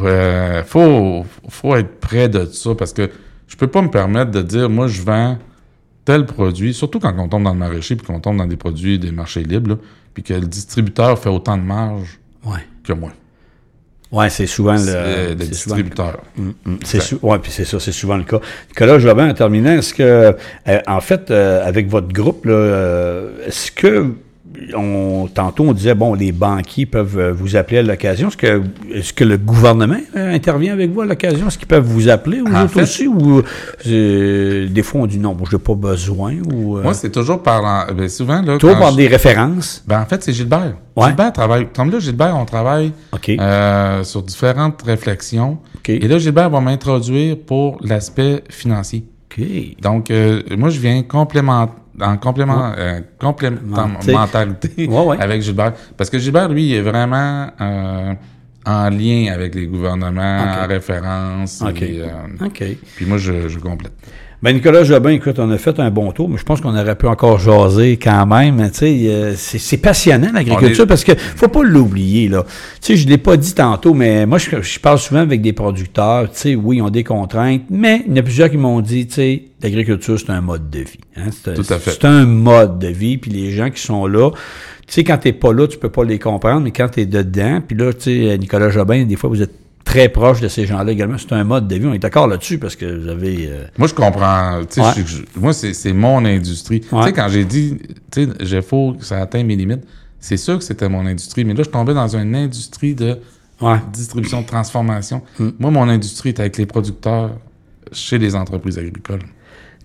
euh, faut, faut être près de ça parce que je peux pas me permettre de dire, moi, je vends tel produit, surtout quand on tombe dans le maraîcher puis qu'on tombe dans des produits des marchés libres, là, puis que le distributeur fait autant de marge Ouais. que moi. Ouais, c'est souvent le, euh, le c'est souvent le- distributeur. Mm, mm. C'est ouais, puis c'est ça, c'est souvent le cas. Nicolas Jobin, en terminant, est-ce que, euh, en fait, euh, avec votre groupe, là, euh, est-ce que, on, tantôt on disait, bon, les banquiers peuvent euh, vous appeler à l'occasion. Est-ce que, est-ce que le gouvernement euh, intervient avec vous à l'occasion? Est-ce qu'ils peuvent vous appeler ou En autres fait- aussi? Ou euh, des fois on dit non, bon, j'ai pas besoin ou. euh, Moi, c'est toujours par... ben, souvent, là... toujours par je- des références? Ben, en fait, c'est Gilbert. Ouais. Gilbert travaille... Comme là, Gilbert, on travaille OK. euh, sur différentes réflexions. OK. Et là, Gilbert va m'introduire pour l'aspect financier. OK. Donc, euh, moi, je viens complément, en complément, euh, complémentarité Ouais, ouais. avec Gilbert. Parce que Gilbert, lui, il est vraiment euh, en lien avec les gouvernements, en référence. OK. et, euh, OK. puis moi, je, je complète. Ben Nicolas Jobin, écoute, on a fait un bon tour, mais je pense qu'on aurait pu encore jaser quand même. Tu sais, euh, c'est passionnant l'agriculture est- parce que faut pas l'oublier là. Tu sais, je l'ai pas dit tantôt, mais moi je, je parle souvent avec des producteurs. Tu sais, oui, ils ont des contraintes, mais il y en a plusieurs qui m'ont dit, tu sais, l'agriculture c'est un mode de vie. Hein? C'est un- Tout à fait. C'est un mode de vie, puis les gens qui sont là. Tu sais, quand t'es pas là, tu peux pas les comprendre, mais quand tu es dedans, puis là, tu sais, Nicolas Jobin, des fois, vous êtes très proche de ces gens-là également. C'est un mode de vie. On est d'accord là-dessus parce que vous avez... euh, Moi, je comprends. Tu sais, Ouais. je- je- moi, c'est mon industrie. Tu sais, quand j'ai dit, tu sais, j'ai faut que ça atteigne mes limites, c'est sûr que c'était mon industrie. Mais là, je tombais dans une industrie de ouais. distribution, de transformation. Hmm. Moi, mon industrie est avec les producteurs chez les entreprises agricoles.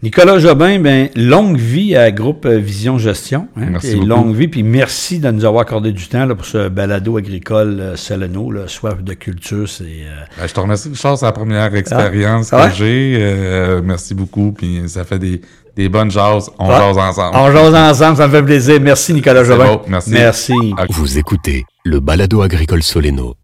Nicolas Jobin, ben, longue vie à Groupe Vision Gestion. hein, Merci et beaucoup. longue vie, puis merci de nous avoir accordé du temps là, pour ce balado agricole euh, Soleno, là, soif de culture. C'est euh, Ben, je te remercie, Richard, c'est la première expérience Ah. que j'ai. Euh, merci beaucoup, puis ça fait des, des bonnes jases. On Ouais. jase ensemble. On jase ensemble, ça me fait plaisir. Merci Nicolas Jobin. beau, merci. Merci. Vous écoutez le balado agricole Soleno.